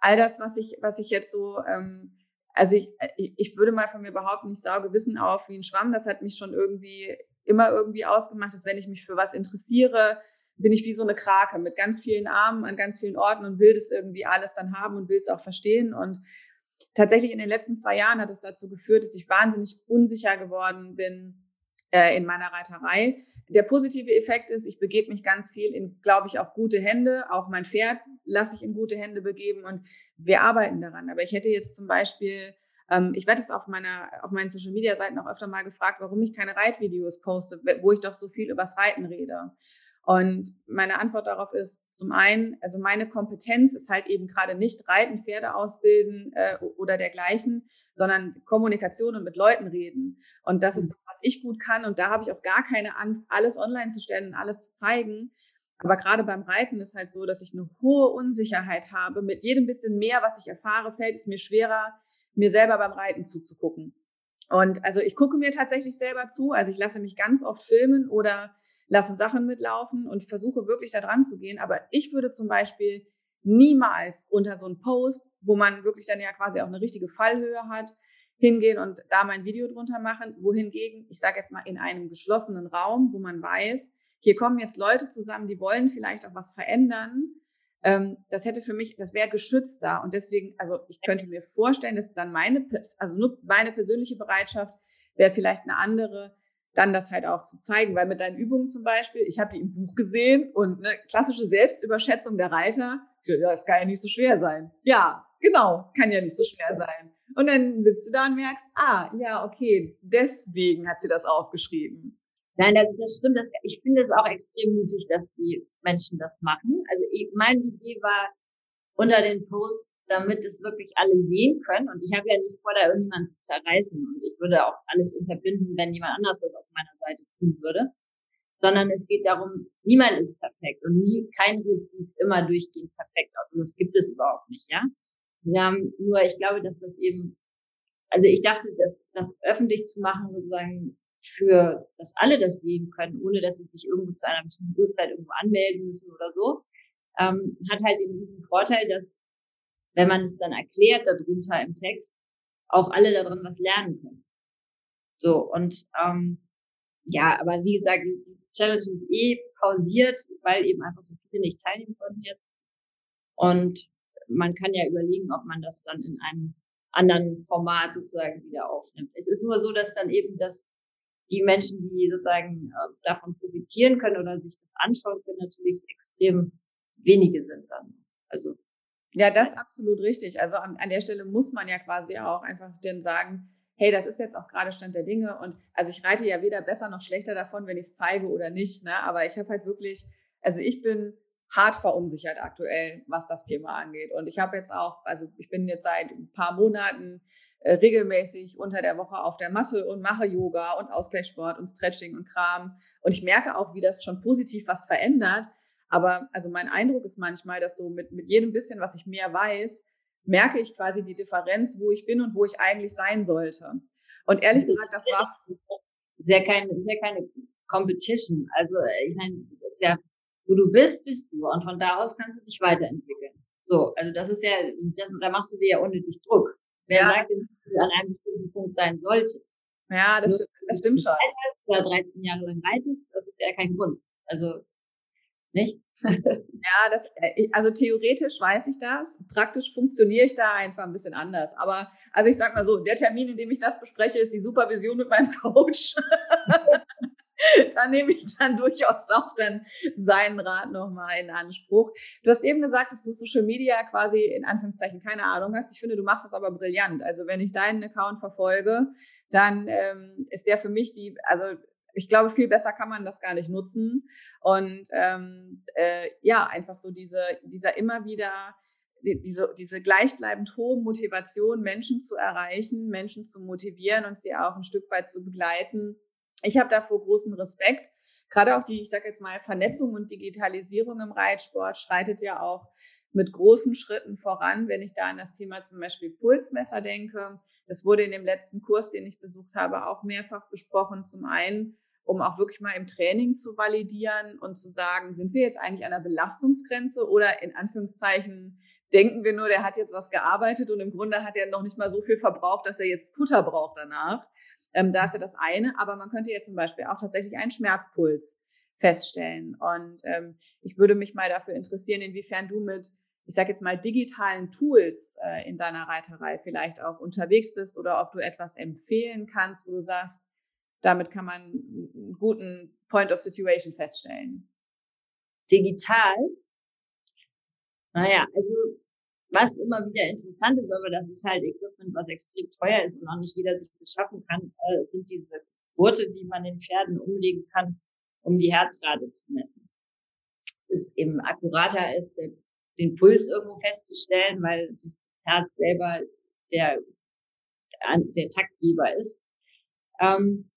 Speaker 3: all das, was ich, was ich jetzt so, ähm, also ich, äh, ich würde mal von mir behaupten, ich sauge Wissen auf wie ein Schwamm. Das hat mich schon irgendwie immer irgendwie ausgemacht, dass wenn ich mich für was interessiere, bin ich wie so eine Krake mit ganz vielen Armen an ganz vielen Orten und will das irgendwie alles dann haben und will es auch verstehen und tatsächlich in den letzten zwei Jahren hat es dazu geführt, dass ich wahnsinnig unsicher geworden bin äh, in meiner Reiterei. Der positive Effekt ist, ich begebe mich ganz viel in, glaube ich, auch gute Hände. Auch mein Pferd lasse ich in gute Hände begeben und wir arbeiten daran. Aber ich hätte jetzt zum Beispiel ähm, ich werde es auf meiner, auf meinen Social Media Seiten auch öfter mal gefragt, warum ich keine Reitvideos poste, wo ich doch so viel übers Reiten rede. Und meine Antwort darauf ist zum einen, also meine Kompetenz ist halt eben gerade nicht Reiten, Pferde ausbilden äh, oder dergleichen, sondern Kommunikation und mit Leuten reden. Und das ist mhm. das, was ich gut kann. Und da habe ich auch gar keine Angst, alles online zu stellen und alles zu zeigen. Aber gerade beim Reiten ist halt so, dass ich eine hohe Unsicherheit habe. Mit jedem bisschen mehr, was ich erfahre, fällt es mir schwerer, mir selber beim Reiten zuzugucken. Und also ich gucke mir tatsächlich selber zu. Also ich lasse mich ganz oft filmen oder lasse Sachen mitlaufen und versuche wirklich da dran zu gehen. Aber ich würde zum Beispiel niemals unter so einen Post, wo man wirklich dann ja quasi auch eine richtige Fallhöhe hat, hingehen und da mein Video drunter machen. Wohingegen, ich sage jetzt mal in einem geschlossenen Raum, wo man weiß, hier kommen jetzt Leute zusammen, die wollen vielleicht auch was verändern ähm, das hätte für mich, das wäre geschützter und deswegen, also ich könnte mir vorstellen, dass dann meine, also nur meine persönliche Bereitschaft wäre vielleicht eine andere, dann das halt auch zu zeigen, weil mit deinen Übungen zum Beispiel, ich habe die im Buch gesehen und eine klassische Selbstüberschätzung der Reiter, das kann ja nicht so schwer sein. Ja, genau, kann ja nicht so schwer sein. Und dann sitzt du da und merkst, ah, ja, okay, deswegen hat sie das aufgeschrieben.
Speaker 2: Nein, das, das stimmt. Das, ich finde es auch extrem mutig, dass die Menschen das machen. Also ich, meine Idee war unter den Post, damit es wirklich alle sehen können. Und ich habe ja nicht vor, da irgendjemanden zu zerreißen. Und ich würde auch alles unterbinden, wenn jemand anders das auf meiner Seite tun würde. Sondern es geht darum, niemand ist perfekt und nie, kein Ritt sieht immer durchgehend perfekt aus. Und das gibt es überhaupt nicht, ja. Haben nur, ich glaube, dass das eben, also ich dachte, dass das öffentlich zu machen sozusagen für, dass alle das sehen können, ohne dass sie sich irgendwo zu einer bestimmten Uhrzeit irgendwo anmelden müssen oder so, ähm, hat halt den riesen Vorteil, dass wenn man es dann erklärt darunter im Text, auch alle darin was lernen können. So, und ähm, ja, aber wie gesagt, die Challenge ist eh pausiert, weil eben einfach so viele nicht teilnehmen konnten jetzt. Und man kann ja überlegen, ob man das dann in einem anderen Format sozusagen wieder aufnimmt. Es ist nur so, dass dann eben das die Menschen, die sozusagen äh, davon profitieren können oder sich das anschauen können, natürlich extrem wenige sind dann. Also
Speaker 3: ja, das ist absolut richtig. Also an, an der Stelle muss man ja quasi auch einfach denn sagen, hey, das ist jetzt auch gerade Stand der Dinge und also ich reite ja weder besser noch schlechter davon, wenn ich es zeige oder nicht, ne? aber ich habe halt wirklich, also ich bin hart verunsichert aktuell, was das Thema angeht. Und ich habe jetzt auch, also ich bin jetzt seit ein paar Monaten äh, regelmäßig unter der Woche auf der Matte und mache Yoga und Ausgleichssport und Stretching und Kram. Und ich merke auch, wie das schon positiv was verändert. Aber also mein Eindruck ist manchmal, dass so mit, mit jedem bisschen, was ich mehr weiß, merke ich quasi die Differenz, wo ich bin und wo ich eigentlich sein sollte. Und ehrlich gesagt, das war
Speaker 2: sehr keine, sehr keine Competition. Also ich meine, das ist ja wo du bist, bist du. Und von da aus kannst du dich weiterentwickeln. So, also das ist ja, das, da machst du dir ja unnötig Druck. Wer ja. sagt, dass du an einem bestimmten Punkt sein solltest?
Speaker 3: Ja, das, stimmt, das stimmt schon.
Speaker 2: Oder 13 Jahre lang reitest, das ist ja kein Grund. Also, nicht?
Speaker 3: ja, das, äh, also theoretisch weiß ich das. Praktisch funktioniere ich da einfach ein bisschen anders. Aber, also ich sag mal so, der Termin, in dem ich das bespreche, ist die Supervision mit meinem Coach. da nehme ich dann durchaus auch dann seinen Rat nochmal in Anspruch. Du hast eben gesagt, dass du Social Media quasi in Anführungszeichen keine Ahnung hast. Ich finde, du machst das aber brillant. Also wenn ich deinen Account verfolge, dann ähm, ist der für mich die, also ich glaube, viel besser kann man das gar nicht nutzen. Und ähm, äh, ja, einfach so diese, dieser immer wieder diese, diese gleichbleibend hohe Motivation, Menschen zu erreichen, Menschen zu motivieren und sie auch ein Stück weit zu begleiten, ich habe davor großen Respekt. Gerade auch die, ich sage jetzt mal, Vernetzung und Digitalisierung im Reitsport schreitet ja auch mit großen Schritten voran, wenn ich da an das Thema zum Beispiel Pulsmesser denke. Das wurde in dem letzten Kurs, den ich besucht habe, auch mehrfach besprochen. Zum einen, um auch wirklich mal im Training zu validieren und zu sagen, sind wir jetzt eigentlich an der Belastungsgrenze oder in Anführungszeichen denken wir nur, der hat jetzt was gearbeitet und im Grunde hat er noch nicht mal so viel verbraucht, dass er jetzt Futter braucht danach. Ähm, da ist ja das eine, aber man könnte ja zum Beispiel auch tatsächlich einen Schmerzpuls feststellen. Und ähm, ich würde mich mal dafür interessieren, inwiefern du mit, ich sage jetzt mal, digitalen Tools äh, in deiner Reiterei vielleicht auch unterwegs bist oder ob du etwas empfehlen kannst, wo du sagst, damit kann man einen guten Point of Situation feststellen.
Speaker 2: Digital? Naja, also was immer wieder interessant ist, aber das ist halt Equipment, was extrem teuer ist und auch nicht jeder sich beschaffen kann, äh, sind diese Gurte, die man den Pferden umlegen kann, um die Herzrate zu messen. Es eben akkurater ist, den, den Puls irgendwo festzustellen, weil das Herz selber der, der Taktgeber ist. Ähm,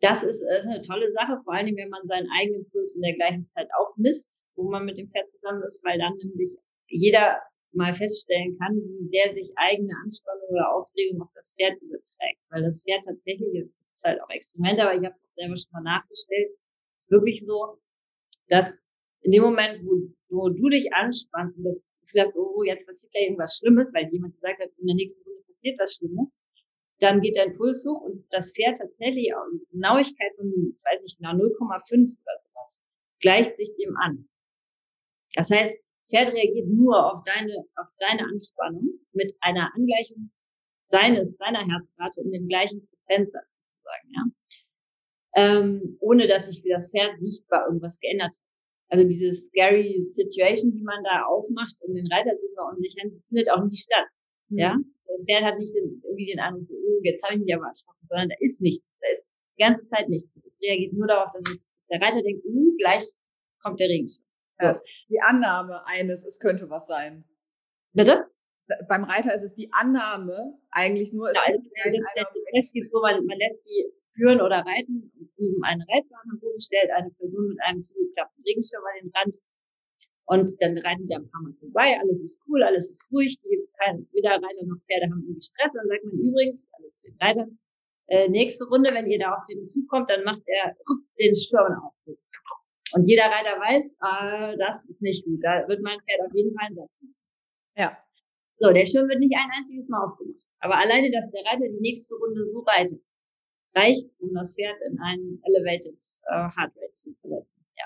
Speaker 2: das ist äh, eine tolle Sache, vor allen Dingen, wenn man seinen eigenen Puls in der gleichen Zeit auch misst, wo man mit dem Pferd zusammen ist, weil dann nämlich jeder mal feststellen kann, wie sehr sich eigene Anspannung oder Aufregung auf das Pferd überträgt. Weil das Pferd tatsächlich, das ist halt auch Experimente, aber ich habe es auch selber schon mal nachgestellt, ist wirklich so, dass in dem Moment, wo, wo du dich anspannst und das Gefühl hast, oh, jetzt passiert gleich irgendwas Schlimmes, weil jemand gesagt hat, in der nächsten Runde passiert was Schlimmes, dann geht dein Puls hoch und das Pferd tatsächlich aus Genauigkeit von, weiß ich genau, 0,5 oder sowas, gleicht sich dem an. Das heißt, Pferd reagiert nur auf deine, auf deine Anspannung mit einer Angleichung seines, seiner Herzrate in dem gleichen Prozentsatz sozusagen, ja. Ähm, ohne dass sich für das Pferd sichtbar irgendwas geändert hat. Also diese scary Situation, die man da aufmacht, um den Reiter zu verunsichern, findet auch nicht statt. Mhm. Ja, das Pferd hat nicht den, irgendwie den Eindruck, so, oh, jetzt habe ich mich aber erschrocken, sondern da ist nichts. Da ist die ganze Zeit nichts. Es reagiert nur darauf, dass es, der Reiter denkt, uh, gleich kommt der Regenschirm.
Speaker 3: Das, die Annahme eines, es könnte was sein.
Speaker 2: Bitte?
Speaker 3: Beim Reiter ist es die Annahme eigentlich nur, es
Speaker 2: ja, also gleich einer. Gibt so, man, man lässt die führen oder reiten, üben einen Reitbahn herum, stellt eine Person mit einem zugeklappten Regenschirm an den Rand und dann reiten die ein paar Mal vorbei, alles ist cool, alles ist ruhig, die, kein, weder Reiter noch Pferde haben irgendwie Stress. Dann sagt man übrigens, also zu den Reitern, äh, nächste Runde, wenn ihr da auf den zukommt, dann macht er den Schirm auf. Und jeder Reiter weiß, äh, das ist nicht gut. Da wird mein Pferd auf jeden Fall einsetzen.
Speaker 3: Ja.
Speaker 2: So, der Schirm wird nicht ein einziges Mal aufgemacht. Aber alleine, dass der Reiter die nächste Runde so reitet, reicht, um das Pferd in einen elevated uh, Heart Rate zu versetzen. Ja.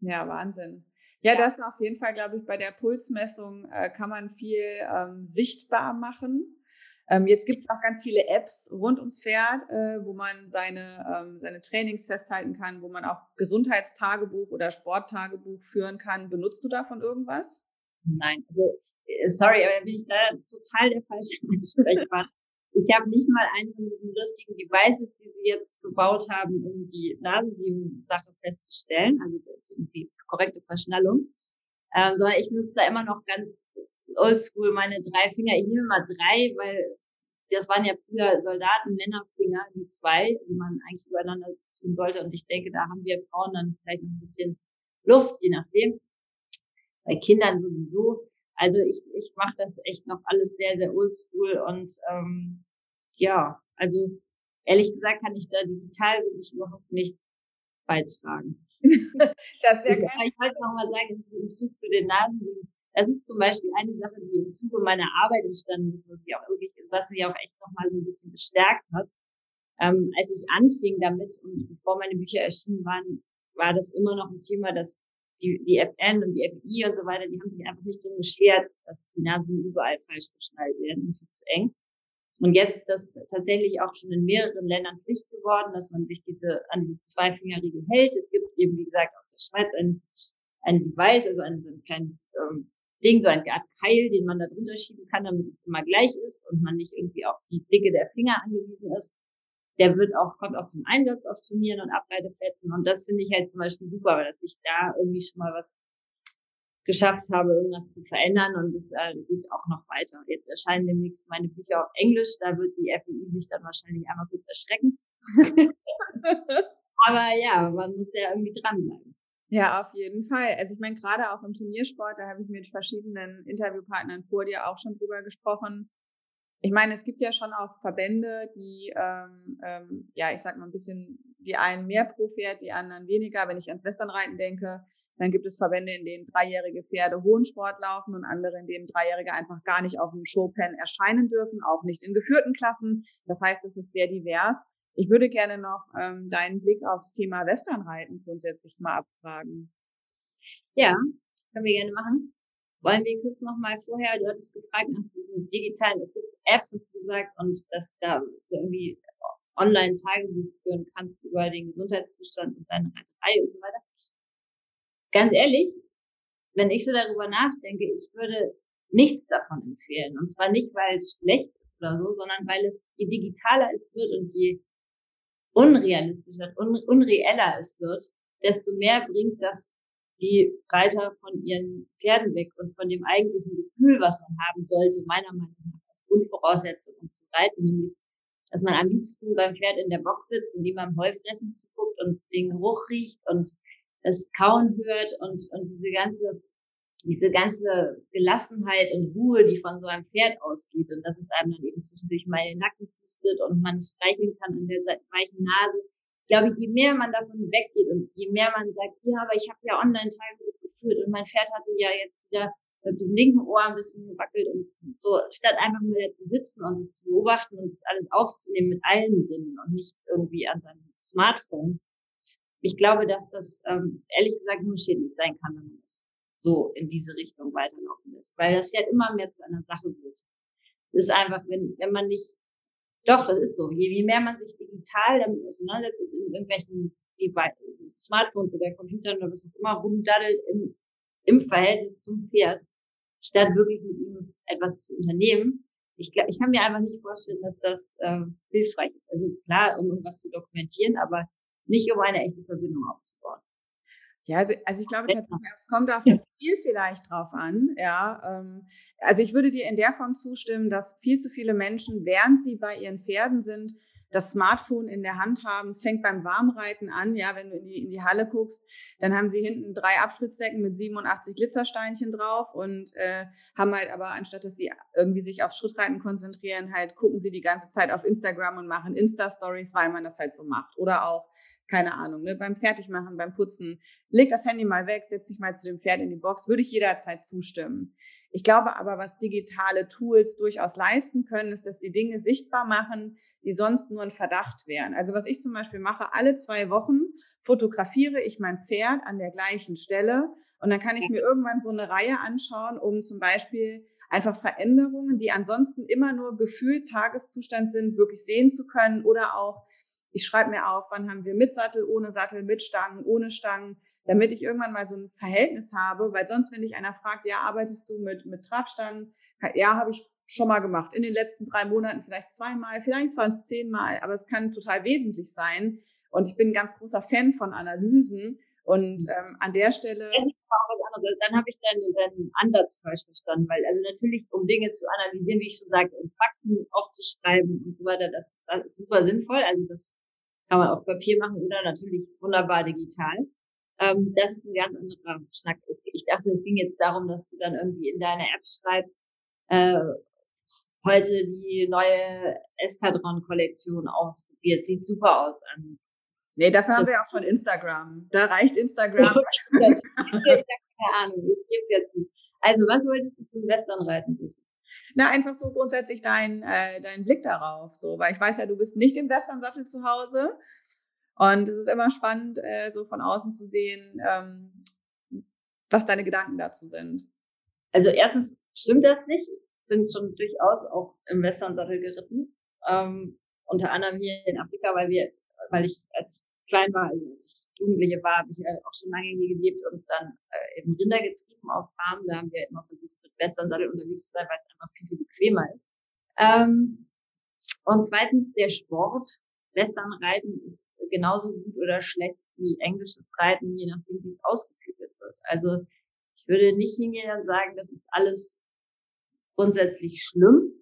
Speaker 3: Ja, Wahnsinn. Ja, ja. das auf jeden Fall, glaube ich, bei der Pulsmessung äh, kann man viel ähm, sichtbar machen. Ähm, jetzt gibt es auch ganz viele Apps rund ums Pferd, äh, wo man seine, ähm, seine Trainings festhalten kann, wo man auch Gesundheitstagebuch oder Sporttagebuch führen kann. Benutzt du davon irgendwas?
Speaker 2: Nein, also äh, sorry, aber bin ich da total der falsche Ansprechpartner. Ich habe nicht mal einen von diesen lustigen Devices, die sie jetzt gebaut haben, um die Nasenriemen-Sache festzustellen, also die korrekte Verschnallung, ähm, sondern ich nutze da immer noch ganz oldschool meine drei Finger. Ich nehme mal drei, weil das waren ja früher Soldaten, Männerfinger, die zwei, die man eigentlich übereinander tun sollte. Und ich denke, da haben wir Frauen dann vielleicht noch ein bisschen Luft, je nachdem. Bei Kindern sowieso. Also ich, ich mache das echt noch alles sehr, sehr oldschool und ähm, ja, also ehrlich gesagt kann ich da digital wirklich überhaupt nichts beitragen. das ist ja ich, ich wollte noch mal sagen, im Zug für den Namen, das ist zum Beispiel eine Sache, die im Zuge meiner Arbeit entstanden ist, was mich auch wirklich, was mich auch echt noch mal so ein bisschen bestärkt hat. Ähm, als ich anfing damit und bevor meine Bücher erschienen waren, war das immer noch ein Thema, dass die, die FN und die FI und so weiter, die haben sich einfach nicht drum geschert, dass die Nasen überall falsch geschnallt werden und viel zu eng. Und jetzt ist das tatsächlich auch schon in mehreren Ländern Pflicht geworden, dass man sich diese, an diese Zwei-Finger-Regel hält. Es gibt eben, wie gesagt, aus der Schweiz ein, ein Device, also ein, ein kleines ähm, Ding, so eine Art Keil, den man da drunter schieben kann, damit es immer gleich ist und man nicht irgendwie auf die Dicke der Finger angewiesen ist. Der wird auch, kommt auch zum Einsatz auf Turnieren und Abreiteplätzen. Und das finde ich halt zum Beispiel super, weil dass ich da irgendwie schon mal was geschafft habe, irgendwas zu verändern und es äh, geht auch noch weiter. Jetzt erscheinen demnächst meine Bücher auf Englisch, da wird die FEI sich dann wahrscheinlich einmal kurz erschrecken. Aber ja, man muss ja irgendwie dranbleiben.
Speaker 3: Ja, auf jeden Fall. Also ich meine, gerade auch im Turniersport, da habe ich mit verschiedenen Interviewpartnern vor dir auch schon drüber gesprochen. Ich meine, es gibt ja schon auch Verbände, die, ähm, ähm, ja, ich sag mal ein bisschen, die einen mehr pro Pferd, die anderen weniger. Wenn ich ans Westernreiten denke, dann gibt es Verbände, in denen dreijährige Pferde hohen Sport laufen und andere, in denen Dreijährige einfach gar nicht auf dem Showpen erscheinen dürfen, auch nicht in geführten Klassen. Das heißt, es ist sehr divers. Ich würde gerne noch ähm, deinen Blick aufs Thema Westernreiten grundsätzlich mal abfragen.
Speaker 2: Ja, können wir gerne machen. Wollen wir kurz noch mal vorher, du hattest gefragt nach diesen digitalen, es gibt Apps, hast du gesagt, und dass da so irgendwie online Tagebuch führen kannst über den Gesundheitszustand und deine Reiterei und so weiter. Ganz ehrlich, wenn ich so darüber nachdenke, ich würde nichts davon empfehlen. Und zwar nicht, weil es schlecht ist oder so, sondern weil es, je digitaler es wird und je unrealistischer, un, unreeller es wird, desto mehr bringt das die Reiter von ihren Pferden weg und von dem eigentlichen Gefühl, was man haben sollte, meiner Meinung nach als Grundvoraussetzung, um zu reiten, nämlich, dass man am liebsten beim Pferd in der Box sitzt und ihm beim Heufressen zuguckt und den Geruch riecht und das Kauen hört und, und diese ganze diese ganze Gelassenheit und Ruhe, die von so einem Pferd ausgeht und dass es einem dann eben zwischendurch mal den Nacken pustet und man streicheln kann an der weichen Nase. Ich glaube, je mehr man davon weggeht und je mehr man sagt, ja, aber ich habe ja online Tagebuch geführt und mein Pferd hatte ja jetzt wieder mit dem linken Ohr ein bisschen gewackelt und so, statt einfach mal da zu sitzen und es zu beobachten und es alles aufzunehmen mit allen Sinnen und nicht irgendwie an seinem Smartphone. Ich glaube, dass das ähm, ehrlich gesagt nur schädlich sein kann, wenn man das so in diese Richtung weiterlaufen lässt, weil das Pferd immer mehr zu einer Sache wird. Es ist einfach, wenn, wenn man nicht, doch, das ist so, je, je mehr man sich digital damit auseinandersetzt und in irgendwelchen Devices, Smartphones oder Computern oder was auch immer rumdaddelt im, im Verhältnis zum Pferd, statt wirklich mit ihm etwas zu unternehmen, ich, ich kann mir einfach nicht vorstellen, dass das äh, hilfreich ist. Also klar, um irgendwas zu dokumentieren, aber nicht um eine echte Verbindung aufzubauen.
Speaker 3: Ja, also, also ich glaube tatsächlich, es kommt auf das Ziel vielleicht drauf an. Ja, ähm, also ich würde dir in der Form zustimmen, dass viel zu viele Menschen, während sie bei ihren Pferden sind, das Smartphone in der Hand haben. Es fängt beim Warmreiten an, ja, wenn du in die, in die Halle guckst, dann haben sie hinten drei Abspritzdecken mit 87 Glitzersteinchen drauf und äh, haben halt aber, anstatt dass sie irgendwie sich aufs Schrittreiten konzentrieren, halt gucken sie die ganze Zeit auf Instagram und machen Insta-Stories, weil man das halt so macht. Oder auch keine Ahnung, ne, beim Fertigmachen, beim Putzen, leg das Handy mal weg, setz dich mal zu dem Pferd in die Box, würde ich jederzeit zustimmen. Ich glaube aber, was digitale Tools durchaus leisten können, ist, dass sie Dinge sichtbar machen, die sonst nur ein Verdacht wären. Also was ich zum Beispiel mache, alle zwei Wochen fotografiere ich mein Pferd an der gleichen Stelle und dann kann ich mir irgendwann so eine Reihe anschauen, um zum Beispiel einfach Veränderungen, die ansonsten immer nur gefühlt Tageszustand sind, wirklich sehen zu können oder auch ich schreibe mir auf, wann haben wir mit Sattel, ohne Sattel, mit Stangen, ohne Stangen, damit ich irgendwann mal so ein Verhältnis habe, weil sonst, wenn dich einer fragt, ja, arbeitest du mit, mit Trabstangen? Ja, habe ich schon mal gemacht. In den letzten drei Monaten vielleicht zweimal, vielleicht waren es zehnmal, aber es kann total wesentlich sein. Und ich bin ein ganz großer Fan von Analysen. Und ähm, an der Stelle.
Speaker 2: Dann habe ich deinen, deinen Ansatz falsch verstanden, weil also natürlich, um Dinge zu analysieren, wie ich schon sagte, um Fakten aufzuschreiben und so weiter, das, das ist super sinnvoll. Also das kann man auf Papier machen oder natürlich wunderbar digital. Ähm, das ist ein ganz anderer Schnack. Ich dachte, es ging jetzt darum, dass du dann irgendwie in deine App schreibst, äh, heute die neue Eskadron-Kollektion ausprobiert. Sieht super aus an.
Speaker 3: Nee, dafür haben wir auch schon Instagram. Da reicht Instagram.
Speaker 2: Keine Ahnung, ich gebe es jetzt. Also, was wolltest du zum Westernreiten wissen?
Speaker 3: Na, einfach so grundsätzlich dein, äh, dein Blick darauf. So, weil ich weiß ja, du bist nicht im Westernsattel zu Hause. Und es ist immer spannend, äh, so von außen zu sehen, ähm, was deine Gedanken dazu sind.
Speaker 2: Also erstens stimmt das nicht. Ich bin schon durchaus auch im Westernsattel geritten. Ähm, unter anderem hier in Afrika, weil wir, weil ich als klein war, also als ich Jugendliche war, habe ich ja auch schon lange hier gelebt und dann äh, eben Rinder getrieben auf Farmen. Da haben wir immer versucht, mit Westernsattel unterwegs zu sein, weil es einfach viel, viel bequemer ist. Ähm, und zweitens, der Sport, Westernreiten ist genauso gut oder schlecht wie englisches Reiten, je nachdem, wie es ausgeführt wird. Also ich würde nicht hingehen und sagen, das ist alles grundsätzlich schlimm,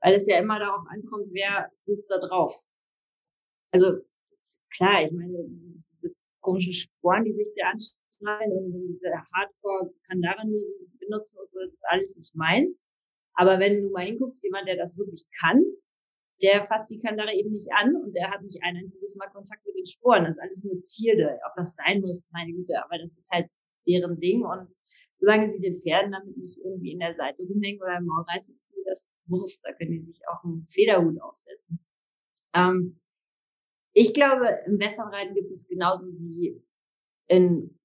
Speaker 2: weil es ja immer darauf ankommt, wer sitzt da drauf. Also klar, ich meine, diese, diese komischen Sporen, die sich da anschneiden und diese Hardcore-Kandaren, die benutzen und so, das ist alles nicht meins. Aber wenn du mal hinguckst, jemand, der das wirklich kann, der fasst die Kandare eben nicht an und der hat nicht ein einziges Mal Kontakt mit den Sporen. Das ist alles nur Zierde. Ob das sein muss, meine Güte, aber das ist halt deren Ding und solange sie den Pferden damit nicht irgendwie in der Seite rumhängen oder im Maul reißen, ist das Wurst. Da können die sich auch einen Federhut aufsetzen. Ähm, ich glaube, im Westernreiten gibt es genauso wie in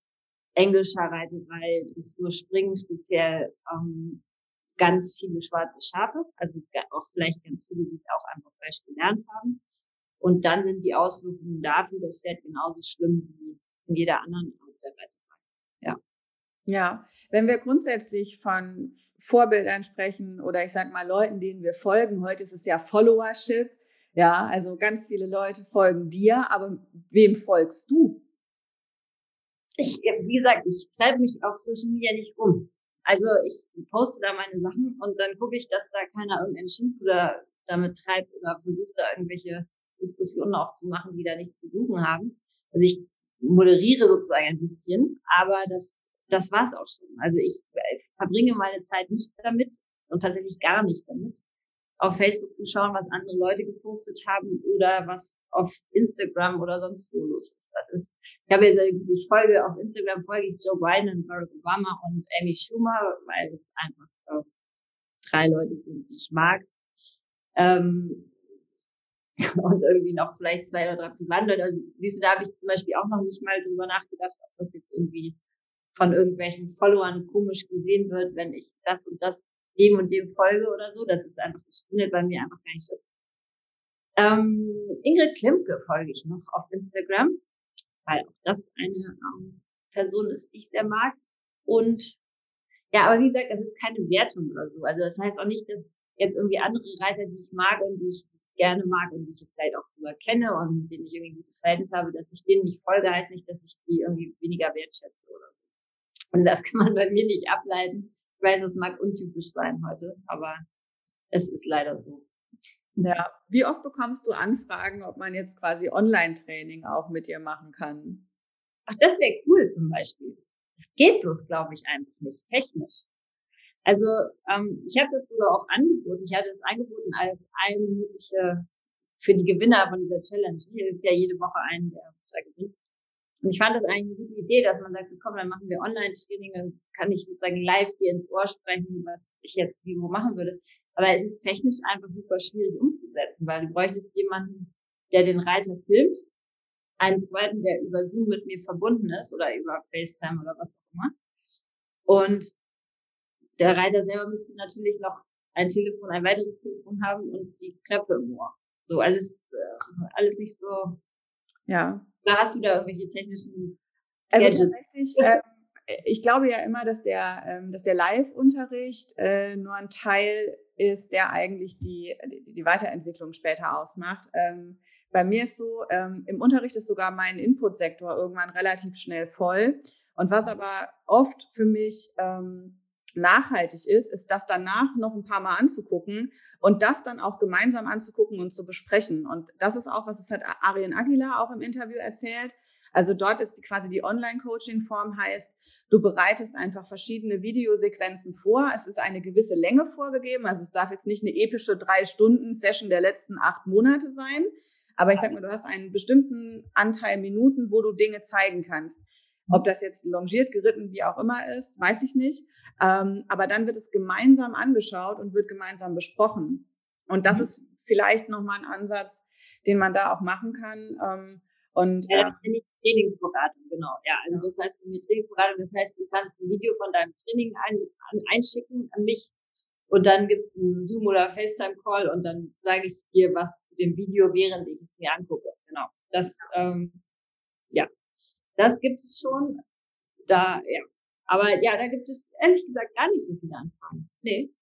Speaker 2: englischer Reiterei, Dressur, Springen speziell, ähm, ganz viele schwarze Schafe, also auch vielleicht ganz viele, die auch einfach falsch gelernt haben. Und dann sind die Auswirkungen dafür, das Pferd genauso schlimm wie in jeder anderen Art der Reiterei. Ja.
Speaker 3: Ja, wenn wir grundsätzlich von Vorbildern sprechen oder ich sag mal Leuten, denen wir folgen, heute ist es ja Followership, ja, also ganz viele Leute folgen dir, aber wem folgst du?
Speaker 2: Ich, wie gesagt, ich treibe mich auf Social Media nicht rum. Also ich poste da meine Sachen und dann gucke ich, dass da keiner irgendeinen Schimpfpuder damit treibt oder versucht da irgendwelche Diskussionen auch zu machen, die da nichts zu suchen haben. Also ich moderiere sozusagen ein bisschen, aber das, das war's auch schon. Also ich verbringe meine Zeit nicht damit und tatsächlich gar nicht damit, auf Facebook zu schauen, was andere Leute gepostet haben oder was auf Instagram oder sonst wo los ist. Das ist, ich habe jetzt, ich folge auf Instagram folge ich Joe Biden und Barack Obama und Amy Schumer, weil es einfach äh, drei Leute sind, die ich mag. Ähm, und irgendwie noch vielleicht zwei oder drei Privatleute. Also du, da habe ich zum Beispiel auch noch nicht mal drüber nachgedacht, ob das jetzt irgendwie von irgendwelchen Followern komisch gesehen wird, wenn ich das und das dem und dem folge oder so. Das ist einfach, das findet bei mir einfach gar nicht statt. Ähm, Ingrid Klimke folge ich noch auf Instagram, weil auch das eine ähm, Person ist, die ich sehr mag. Und ja, aber wie gesagt, das ist keine Wertung oder so. Also das heißt auch nicht, dass jetzt irgendwie andere Reiter, die ich mag und die ich gerne mag und die ich vielleicht auch sogar kenne und mit denen ich irgendwie gutes Verhältnis habe, dass ich denen nicht folge, heißt nicht, dass ich die irgendwie weniger wertschätze oder so. Und das kann man bei mir nicht ableiten, ich weiß, es mag untypisch sein heute, aber es ist leider so.
Speaker 3: Ja, wie oft bekommst du Anfragen, ob man jetzt quasi Online-Training auch mit dir machen kann?
Speaker 2: Ach, das wäre cool zum Beispiel. Es geht bloß, glaube ich, einfach nicht technisch. Also ähm, ich habe das sogar auch angeboten. Ich hatte es angeboten als eine mögliche für die Gewinner von dieser Challenge. Hier gibt ja jede Woche einen, der da gewinnt. Und ich fand das eigentlich eine gute Idee, dass man sagt, so komm, dann machen wir Online-Training, dann kann ich sozusagen live dir ins Ohr sprechen, was ich jetzt wie wo machen würde. Aber es ist technisch einfach super schwierig umzusetzen, weil du bräuchtest jemanden, der den Reiter filmt, einen zweiten, der über Zoom mit mir verbunden ist oder über FaceTime oder was auch immer. Und der Reiter selber müsste natürlich noch ein Telefon, ein weiteres Telefon haben und die Knöpfe im Ohr. So, also es ist äh, alles nicht so.
Speaker 3: Ja.
Speaker 2: Da hast du da irgendwelche technischen.
Speaker 3: Also Gadgets? tatsächlich, äh, ich glaube ja immer, dass der, ähm, dass der Live-Unterricht äh, nur ein Teil ist, der eigentlich die, die, die Weiterentwicklung später ausmacht. Ähm, bei mir ist so, ähm, im Unterricht ist sogar mein Input-Sektor irgendwann relativ schnell voll. Und was aber oft für mich ähm, nachhaltig ist, ist das danach noch ein paar Mal anzugucken und das dann auch gemeinsam anzugucken und zu besprechen. Und das ist auch, was es hat Arien Aguilar auch im Interview erzählt. Also dort ist quasi die Online-Coaching-Form heißt, du bereitest einfach verschiedene Videosequenzen vor. Es ist eine gewisse Länge vorgegeben. Also es darf jetzt nicht eine epische drei Stunden Session der letzten acht Monate sein. Aber ich sag mal, du hast einen bestimmten Anteil Minuten, wo du Dinge zeigen kannst. Ob das jetzt longiert, geritten, wie auch immer ist, weiß ich nicht. Ähm, aber dann wird es gemeinsam angeschaut und wird gemeinsam besprochen. Und das mhm. ist vielleicht nochmal ein Ansatz, den man da auch machen kann. Ähm, und,
Speaker 2: ja, das finde ich Trainingsberatung, genau. Ja, also das heißt, eine Trainingsberatung, das heißt, du kannst ein Video von deinem Training ein, an, einschicken an mich und dann gibt's einen Zoom- oder FaceTime-Call und dann sage ich dir was zu dem Video, während ich es mir angucke. Genau. Das, ähm, ja, das gibt es schon. Da, ja. Aber ja, da gibt es ehrlich gesagt gar nicht so viele Anfragen. Nee.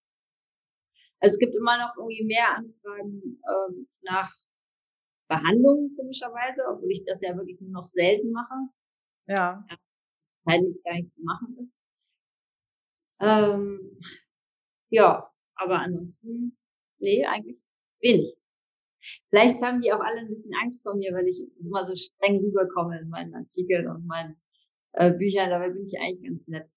Speaker 2: Also es gibt immer noch irgendwie mehr Anfragen ähm, nach Behandlungen, komischerweise, obwohl ich das ja wirklich nur noch selten mache.
Speaker 3: Ja.
Speaker 2: ja zeitlich gar nicht zu machen ist. Ähm, ja, aber ansonsten, nee, eigentlich wenig. Vielleicht haben die auch alle ein bisschen Angst vor mir, weil ich immer so streng rüberkomme in meinen Artikeln und meinen äh, Büchern. Dabei bin ich eigentlich ganz nett.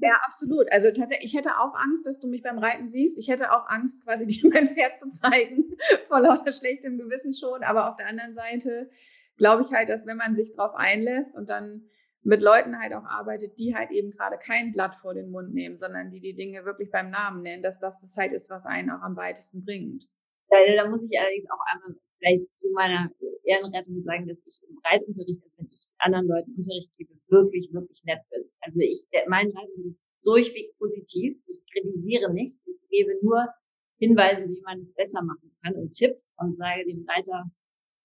Speaker 3: Ja, absolut. Also tatsächlich, ich hätte auch Angst, dass du mich beim Reiten siehst. Ich hätte auch Angst, quasi dir mein Pferd zu zeigen, vor lauter schlechtem Gewissen schon. Aber auf der anderen Seite glaube ich halt, dass wenn man sich drauf einlässt und dann mit Leuten halt auch arbeitet, die halt eben gerade kein Blatt vor den Mund nehmen, sondern die die Dinge wirklich beim Namen nennen, dass das das halt ist, was einen auch am weitesten bringt.
Speaker 2: Da, da muss ich allerdings auch einmal vielleicht zu meiner Ehrenrettung sagen, dass ich im Reitunterricht, wenn ich anderen Leuten Unterricht gebe, wirklich, wirklich nett bin. Also ich, mein Reitunterricht ist durchweg positiv. Ich kritisiere nicht. Ich gebe nur Hinweise, wie man es besser machen kann und Tipps und sage dem Reiter,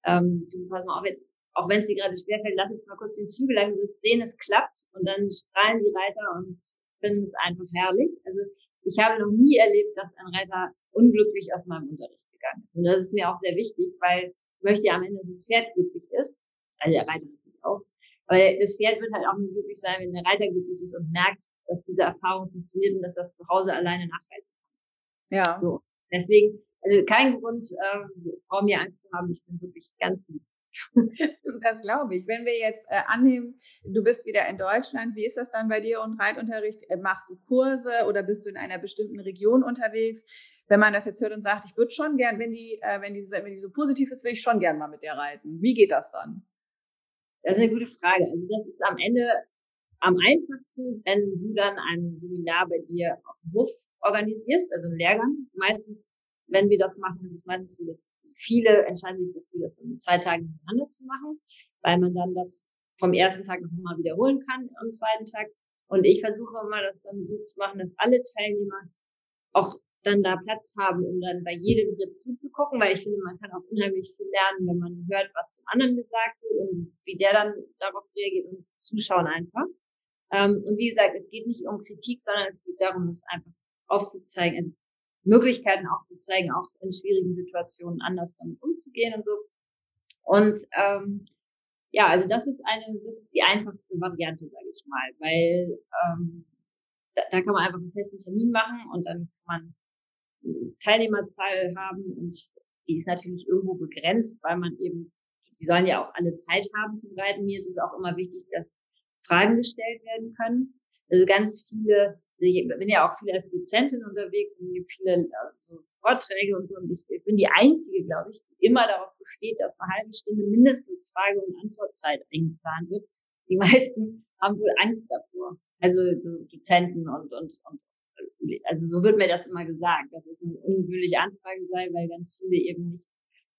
Speaker 2: ähm, du pass mal auf, jetzt auch wenn es dir gerade schwerfällt, lass jetzt mal kurz den Zügel ein, du wirst sehen, es klappt und dann strahlen die Reiter und finden es einfach herrlich. Also ich habe noch nie erlebt, dass ein Reiter unglücklich aus meinem Unterricht gegangen ist. Und das ist mir auch sehr wichtig, weil ich möchte ja am Ende, dass das Pferd glücklich ist. Also der Reiter natürlich auch. Aber das Pferd wird halt auch nur glücklich sein, wenn der Reiter glücklich ist und merkt, dass diese Erfahrung funktioniert und dass das zu Hause alleine nachweisen kann.
Speaker 3: Ja.
Speaker 2: So. Deswegen, also kein Grund, ähm, vor mir Angst zu haben. Ich bin wirklich ganz lieb.
Speaker 3: Das glaube ich. Wenn wir jetzt äh, annehmen, du bist wieder in Deutschland, wie ist das dann bei dir und Reitunterricht? Äh, machst du Kurse oder bist du in einer bestimmten Region unterwegs? Wenn man das jetzt hört und sagt, ich würde schon gern, wenn die, äh, wenn die, wenn die so positiv ist, will ich schon gern mal mit der reiten. Wie geht das dann?
Speaker 2: Das ist eine gute Frage. Also das ist am Ende am einfachsten, wenn du dann ein Seminar bei dir auf Hof organisierst, also einen Lehrgang. Meistens, wenn wir das machen, ist es meistens so, dass viele entscheiden sich dafür, das in zwei Tagen hintereinander zu machen, weil man dann das vom ersten Tag noch mal wiederholen kann am zweiten Tag. Und ich versuche immer, das dann so zu machen, dass alle Teilnehmer auch dann da Platz haben, um dann bei jedem Ritt zuzugucken, weil ich finde, man kann auch unheimlich viel lernen, wenn man hört, was zum anderen gesagt wird und wie der dann darauf reagiert und zuschauen einfach. Ähm, und wie gesagt, es geht nicht um Kritik, sondern es geht darum, es einfach aufzuzeigen, also Möglichkeiten aufzuzeigen, auch in schwierigen Situationen anders damit umzugehen und so. Und ähm, ja, also das ist eine, das ist die einfachste Variante, sage ich mal, weil ähm, da, da kann man einfach einen festen Termin machen und dann kann man Teilnehmerzahl haben und die ist natürlich irgendwo begrenzt, weil man eben, die sollen ja auch alle Zeit haben zum Reiten. Mir ist es auch immer wichtig, dass Fragen gestellt werden können. Also ganz viele ich bin ja auch viel als Dozentin unterwegs und gibt viele also Vorträge und so. Und ich, ich bin die Einzige, glaube ich, die immer darauf besteht, dass eine halbe Stunde mindestens Frage- und Antwortzeit eingeplant wird. Die meisten haben wohl Angst davor. Also so Dozenten und, und, und also so wird mir das immer gesagt, dass es eine ungewöhnliche Anfrage sei, weil ganz viele eben nicht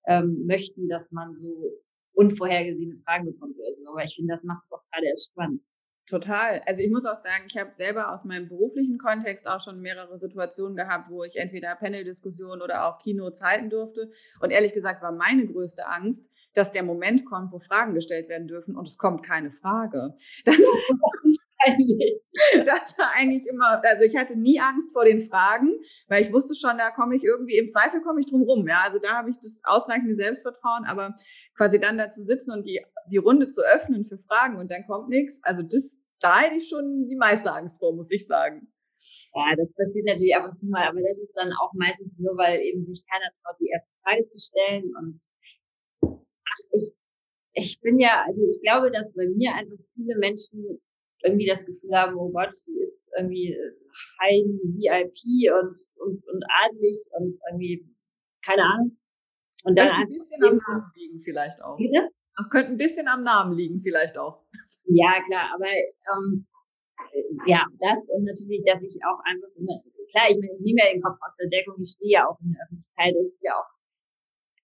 Speaker 2: ähm, möchten, dass man so unvorhergesehene Fragen bekommt oder so. Aber ich finde, das macht es auch gerade erst spannend.
Speaker 3: Total. Also ich muss auch sagen, ich habe selber aus meinem beruflichen Kontext auch schon mehrere Situationen gehabt, wo ich entweder Panel-Diskussionen oder auch Keynotes halten durfte. Und ehrlich gesagt war meine größte Angst, dass der Moment kommt, wo Fragen gestellt werden dürfen und es kommt keine Frage. Das, das war eigentlich immer, also ich hatte nie Angst vor den Fragen, weil ich wusste schon, da komme ich irgendwie, im Zweifel komme ich drum rum. Ja, also da habe ich das ausreichende Selbstvertrauen, aber quasi dann da zu sitzen und die, die Runde zu öffnen für Fragen und dann kommt nichts, also das, da hätte ich schon die meiste Angst vor, muss ich sagen.
Speaker 2: Ja, das passiert natürlich ab und zu mal, aber das ist dann auch meistens nur, weil eben sich keiner traut, die erste Frage zu stellen und ach, ich, ich bin ja, also ich glaube, dass bei mir einfach viele Menschen irgendwie das Gefühl haben, oh Gott, sie ist irgendwie High VIP und, und, und adlig und irgendwie, keine Ahnung.
Speaker 3: Und dann ein bisschen am Namen liegen vielleicht auch. Bitte? Ach, könnte ein bisschen am Namen liegen vielleicht auch.
Speaker 2: Ja, klar, aber ähm, ja, das und natürlich, dass ich auch einfach, klar, ich meine, ich nehme ja den Kopf aus der Deckung, ich stehe ja auch in der Öffentlichkeit, das ist ja auch,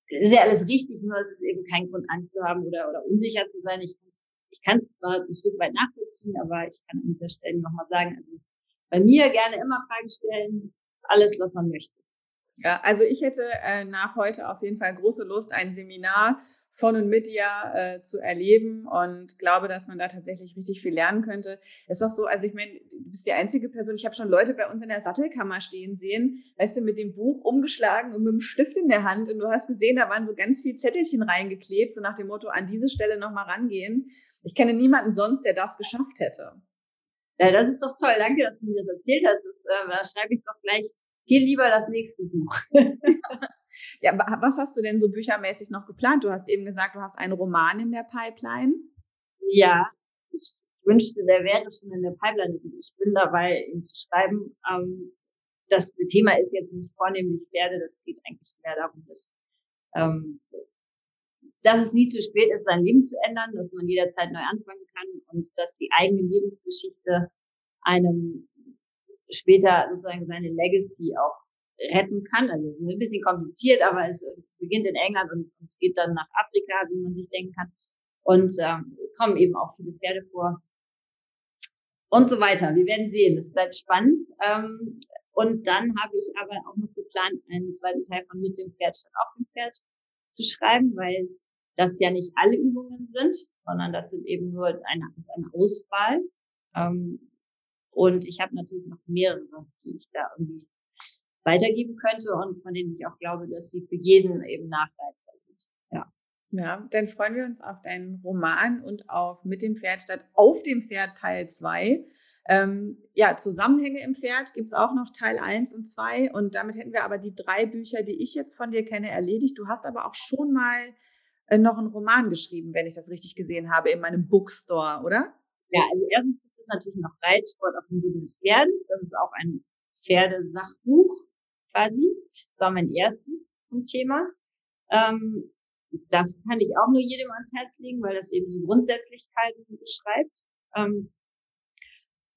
Speaker 2: das ist ja alles richtig, nur es ist eben kein Grund, Angst zu haben oder, oder unsicher zu sein. Ich ich kann es zwar ein Stück weit nachvollziehen, aber ich kann an dieser Stelle nochmal sagen, also bei mir gerne immer Fragen stellen, alles, was man möchte.
Speaker 3: Ja, also ich hätte äh, nach heute auf jeden Fall große Lust, ein Seminar von und mit dir äh, zu erleben und glaube, dass man da tatsächlich richtig viel lernen könnte. Ist auch so, also ich meine, du bist die einzige Person, ich habe schon Leute bei uns in der Sattelkammer stehen sehen, weißt du, mit dem Buch umgeschlagen und mit dem Stift in der Hand und du hast gesehen, da waren so ganz viel Zettelchen reingeklebt, so nach dem Motto, an diese Stelle nochmal rangehen. Ich kenne niemanden sonst, der das geschafft hätte.
Speaker 2: Ja, das ist doch toll. Danke, dass du mir das erzählt hast. Das, äh, da schreibe ich doch gleich viel lieber das nächste Buch.
Speaker 3: Ja, was hast du denn so büchermäßig noch geplant? Du hast eben gesagt, du hast einen Roman in der Pipeline.
Speaker 2: Ja, ich wünschte, der wäre schon in der Pipeline. Ich bin dabei, ihn zu schreiben. Ähm, das Thema ist jetzt nicht vornehmlich Pferde, das geht eigentlich mehr darum, dass, ähm, dass es nie zu spät ist, sein Leben zu ändern, dass man jederzeit neu anfangen kann und dass die eigene Lebensgeschichte einem später sozusagen seine Legacy auch retten kann. Also es ist ein bisschen kompliziert, aber es beginnt in England und, und geht dann nach Afrika, wie man sich denken kann. Und ähm, es kommen eben auch viele Pferde vor und so weiter. Wir werden sehen. Es bleibt spannend. Ähm, und dann habe ich aber auch noch geplant, einen zweiten Teil von Mit dem Pferd statt auf dem Pferd zu schreiben, weil das ja nicht alle Übungen sind, sondern das sind eben nur eine, ist eine Auswahl. Ähm, und ich habe natürlich noch mehrere, die ich da irgendwie weitergeben könnte und von denen ich auch glaube, dass sie für jeden eben nachweisbar sind. Ja.
Speaker 3: Ja, dann freuen wir uns auf deinen Roman und auf Mit dem Pferd statt auf dem Pferd Teil 2. Ähm, ja, Zusammenhänge im Pferd gibt's auch noch Teil 1 und 2. Und damit hätten wir aber die drei Bücher, die ich jetzt von dir kenne, erledigt. Du hast aber auch schon mal äh, noch einen Roman geschrieben, wenn ich das richtig gesehen habe, in meinem Bookstore, oder?
Speaker 2: Ja, also erstens gibt es natürlich noch Reitsport auf dem Rücken des Pferdes. Das ist auch ein Pferdesachbuch quasi. Das war mein erstes zum Thema. Ähm, das kann ich auch nur jedem ans Herz legen, weil das eben so Grundsätzlichkeiten beschreibt. Ähm,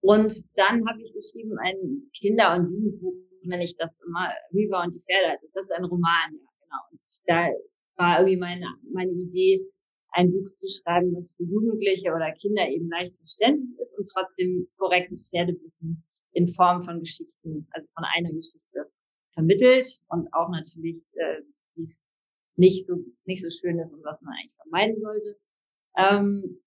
Speaker 2: und dann habe ich geschrieben ein Kinder- und Jugendbuch, nenne ich das immer, Riva und die Pferde. Also das ist ein Roman, ja, genau. Und da war irgendwie meine, meine Idee, ein Buch zu schreiben, was für Jugendliche oder Kinder eben leicht verständlich ist und trotzdem korrektes Pferdewissen in Form von Geschichten, also von einer Geschichte vermittelt und auch natürlich, äh, wie es nicht so, nicht so schön ist und was man eigentlich vermeiden sollte. Ähm,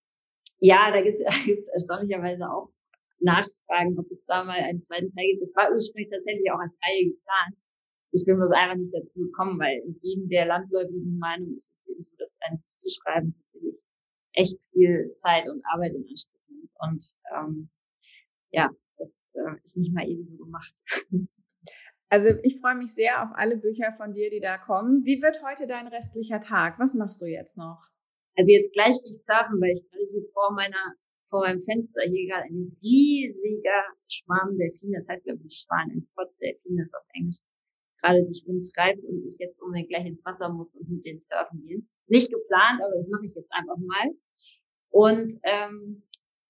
Speaker 2: ja, da gibt es erstaunlicherweise auch Nachfragen, ob es da mal einen zweiten Teil gibt. Das war ursprünglich tatsächlich auch als Reihe geplant. Ich bin bloß einfach nicht dazu gekommen, weil entgegen der landläufigen Meinung ist es eben so, dass ein Buch zu schreiben tatsächlich echt viel Zeit und Arbeit in Anspruch nimmt. Und ähm, ja, das äh, ist nicht mal eben so gemacht.
Speaker 3: Also ich freue mich sehr auf alle Bücher von dir, die da kommen. Wie wird heute dein restlicher Tag? Was machst du jetzt noch?
Speaker 2: Also jetzt gleich gehe ich surfen, weil ich gerade hier vor meiner, vor meinem Fenster hier gerade ein riesiger Schwarm Delfine, das heißt glaube ich Schwan, ein Potzelfin ist auf Englisch, gerade sich umtreibt und ich jetzt unbedingt gleich ins Wasser muss und mit den surfen gehen. Nicht geplant, aber das mache ich jetzt einfach mal. Und ähm,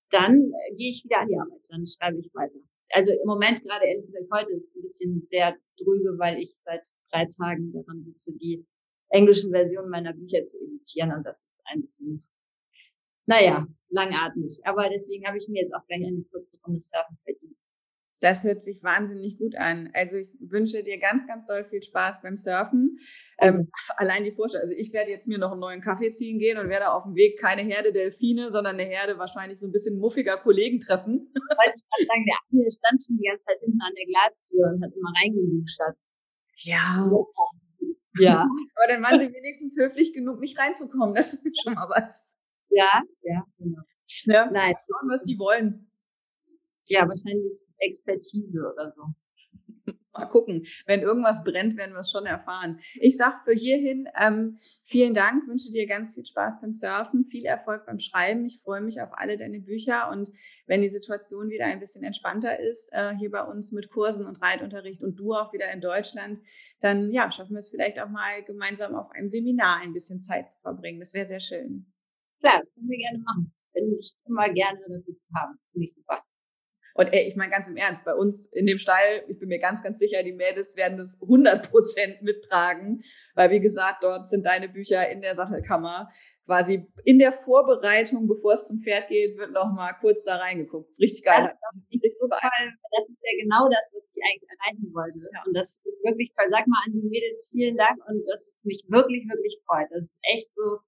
Speaker 2: dann äh, gehe ich wieder an die Arbeit, dann schreibe ich weiter. Also im Moment gerade ehrlich gesagt heute ist ein bisschen sehr drüge, weil ich seit drei Tagen daran sitze, die englischen Versionen meiner Bücher zu editieren und das ist ein bisschen, naja, langatmig. Aber deswegen habe ich mir jetzt auch gleich eine kurze Runde Surfen verdient.
Speaker 3: Das hört sich wahnsinnig gut an. Also ich wünsche dir ganz, ganz doll viel Spaß beim Surfen. Ähm, allein die Vorstellung, also ich werde jetzt mir noch einen neuen Kaffee ziehen gehen und werde auf dem Weg keine Herde Delfine, sondern eine Herde wahrscheinlich so ein bisschen muffiger Kollegen treffen.
Speaker 2: Ich wollte gerade sagen, der Ahmed stand schon die ganze Zeit hinten an der Glastür und hat immer reingeluschert.
Speaker 3: Ja. Ja. Aber dann waren sie wenigstens höflich genug, nicht reinzukommen. Das ist schon mal was.
Speaker 2: Ja, ja, genau.
Speaker 3: Ja, Nein. Schauen, was die wollen.
Speaker 2: Ja, wahrscheinlich Expertise oder so.
Speaker 3: Mal gucken. Wenn irgendwas brennt, werden wir es schon erfahren. Ich sag für hierhin ähm, vielen Dank, wünsche dir ganz viel Spaß beim Surfen, viel Erfolg beim Schreiben. Ich freue mich auf alle deine Bücher und wenn die Situation wieder ein bisschen entspannter ist, äh, hier bei uns mit Kursen und Reitunterricht und du auch wieder in Deutschland, dann ja, schaffen wir es vielleicht auch mal gemeinsam auf einem Seminar ein bisschen Zeit zu verbringen. Das wäre sehr schön.
Speaker 2: Klar, das können wir gerne machen. Bin ich immer gerne dafür zu haben. Finde ich super.
Speaker 3: Und ey, ich meine ganz im Ernst, bei uns in dem Stall, ich bin mir ganz, ganz sicher, die Mädels werden das 100 Prozent mittragen, weil wie gesagt, dort sind deine Bücher in der Sattelkammer. Quasi in der Vorbereitung, bevor es zum Pferd geht, wird noch mal kurz da reingeguckt. Richtig geil.
Speaker 2: Ja, das, ist total, das ist ja genau das, was ich eigentlich erreichen wollte. Ja. Und das ist wirklich toll. Sag mal an die Mädels vielen Dank und das ist mich wirklich, wirklich freut. Das ist echt so,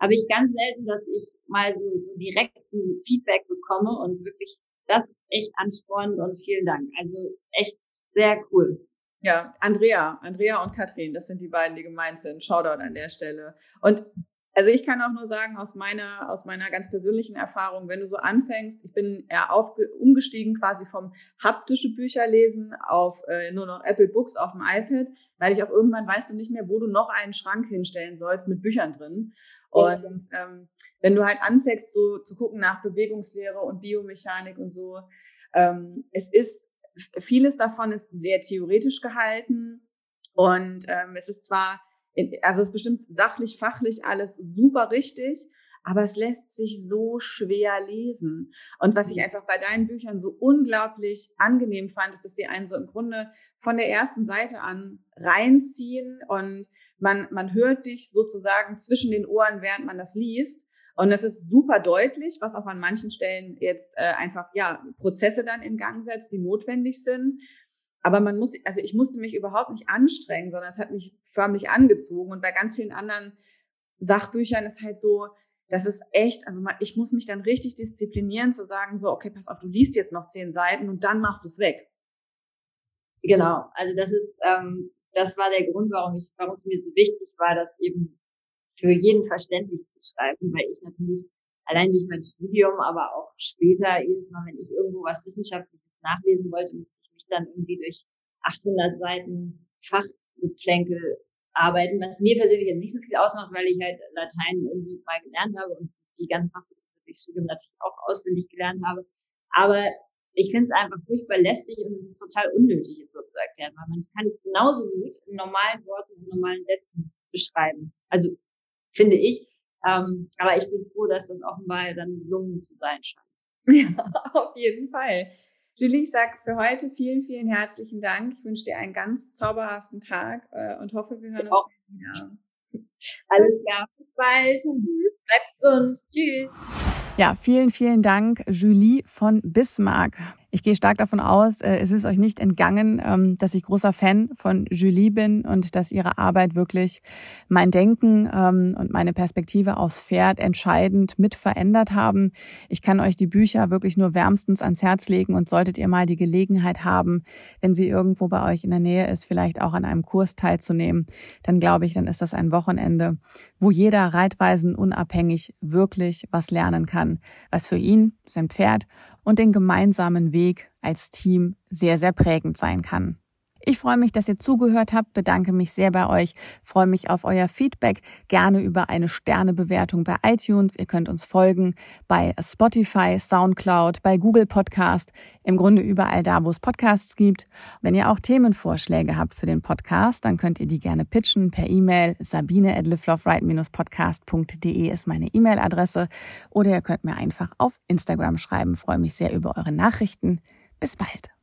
Speaker 2: habe ich ganz selten, dass ich mal so, so direkt ein Feedback bekomme und wirklich das ist echt anspornend und vielen Dank. Also echt sehr cool.
Speaker 3: Ja, Andrea, Andrea und Katrin, das sind die beiden, die gemeint sind. Shoutout an der Stelle. Und also ich kann auch nur sagen, aus meiner, aus meiner ganz persönlichen Erfahrung, wenn du so anfängst, ich bin eher aufge, umgestiegen quasi vom haptische Bücher lesen auf äh, nur noch Apple Books auf dem iPad, weil ich auch irgendwann weißt du nicht mehr, wo du noch einen Schrank hinstellen sollst mit Büchern drin. Und ähm, wenn du halt anfängst so zu gucken nach Bewegungslehre und Biomechanik und so, ähm, es ist, vieles davon ist sehr theoretisch gehalten und ähm, es ist zwar also es ist bestimmt sachlich, fachlich alles super richtig, aber es lässt sich so schwer lesen. Und was ich mhm. einfach bei deinen Büchern so unglaublich angenehm fand, ist, dass sie einen so im Grunde von der ersten Seite an reinziehen und man, man hört dich sozusagen zwischen den Ohren, während man das liest. Und das ist super deutlich, was auch an manchen Stellen jetzt äh, einfach ja Prozesse dann in Gang setzt, die notwendig sind. Aber man muss, also ich musste mich überhaupt nicht anstrengen, sondern es hat mich förmlich angezogen. Und bei ganz vielen anderen Sachbüchern ist halt so, das ist echt, also ich muss mich dann richtig disziplinieren zu sagen, so, okay, pass auf, du liest jetzt noch zehn Seiten und dann machst du es weg.
Speaker 2: Genau, also das ist, ähm, das war der Grund, warum ich, warum es mir so wichtig war, das eben für jeden verständlich zu schreiben, weil ich natürlich allein durch mein Studium, aber auch später, jedes Mal, wenn ich irgendwo was Wissenschaftliches nachlesen wollte, musste ich mich dann irgendwie durch 800 Seiten Fachgeplänkel arbeiten, was mir persönlich jetzt nicht so viel ausmacht, weil ich halt Latein irgendwie mal gelernt habe und die ganzen Fachbegriffe durchs Studium natürlich auch auswendig gelernt habe. Aber ich finde es einfach furchtbar lästig und es ist total unnötig, es so zu erklären, weil man kann es genauso gut in normalen Worten, in normalen Sätzen beschreiben. Also finde ich. Ähm, aber ich bin froh, dass das offenbar dann gelungen zu sein scheint.
Speaker 3: Ja, auf jeden Fall. Julie, ich sage für heute vielen, vielen herzlichen Dank. Ich wünsche dir einen ganz zauberhaften Tag äh, und hoffe, wir hören uns
Speaker 2: auch. wieder. Alles klar, bis bald. Bleibt gesund. Tschüss.
Speaker 1: Ja, vielen, vielen Dank, Julie von Bismarck. Ich gehe stark davon aus, äh, es ist euch nicht entgangen, ähm, dass ich großer Fan von Julie bin und dass ihre Arbeit wirklich mein Denken ähm, und meine Perspektive aufs Pferd entscheidend mit verändert haben. Ich kann euch die Bücher wirklich nur wärmstens ans Herz legen und solltet ihr mal die Gelegenheit haben, wenn sie irgendwo bei euch in der Nähe ist, vielleicht auch an einem Kurs teilzunehmen, dann glaube ich, dann ist das ein Wochenende, wo jeder Reitweisen unabhängig wirklich was lernen kann, was für ihn, sein Pferd und den gemeinsamen Weg als Team sehr, sehr prägend sein kann.
Speaker 3: Ich freue mich, dass ihr zugehört habt, bedanke mich sehr bei euch, freue mich auf euer Feedback, gerne über eine Sternebewertung bei iTunes. Ihr könnt uns folgen bei Spotify, Soundcloud, bei Google Podcast, im Grunde überall da, wo es Podcasts gibt. Wenn ihr auch Themenvorschläge habt für den Podcast, dann könnt ihr die gerne pitchen per E-Mail. Sabine at podcastde ist meine E-Mail-Adresse oder ihr könnt mir einfach auf Instagram schreiben. freue mich sehr über eure Nachrichten. Bis bald.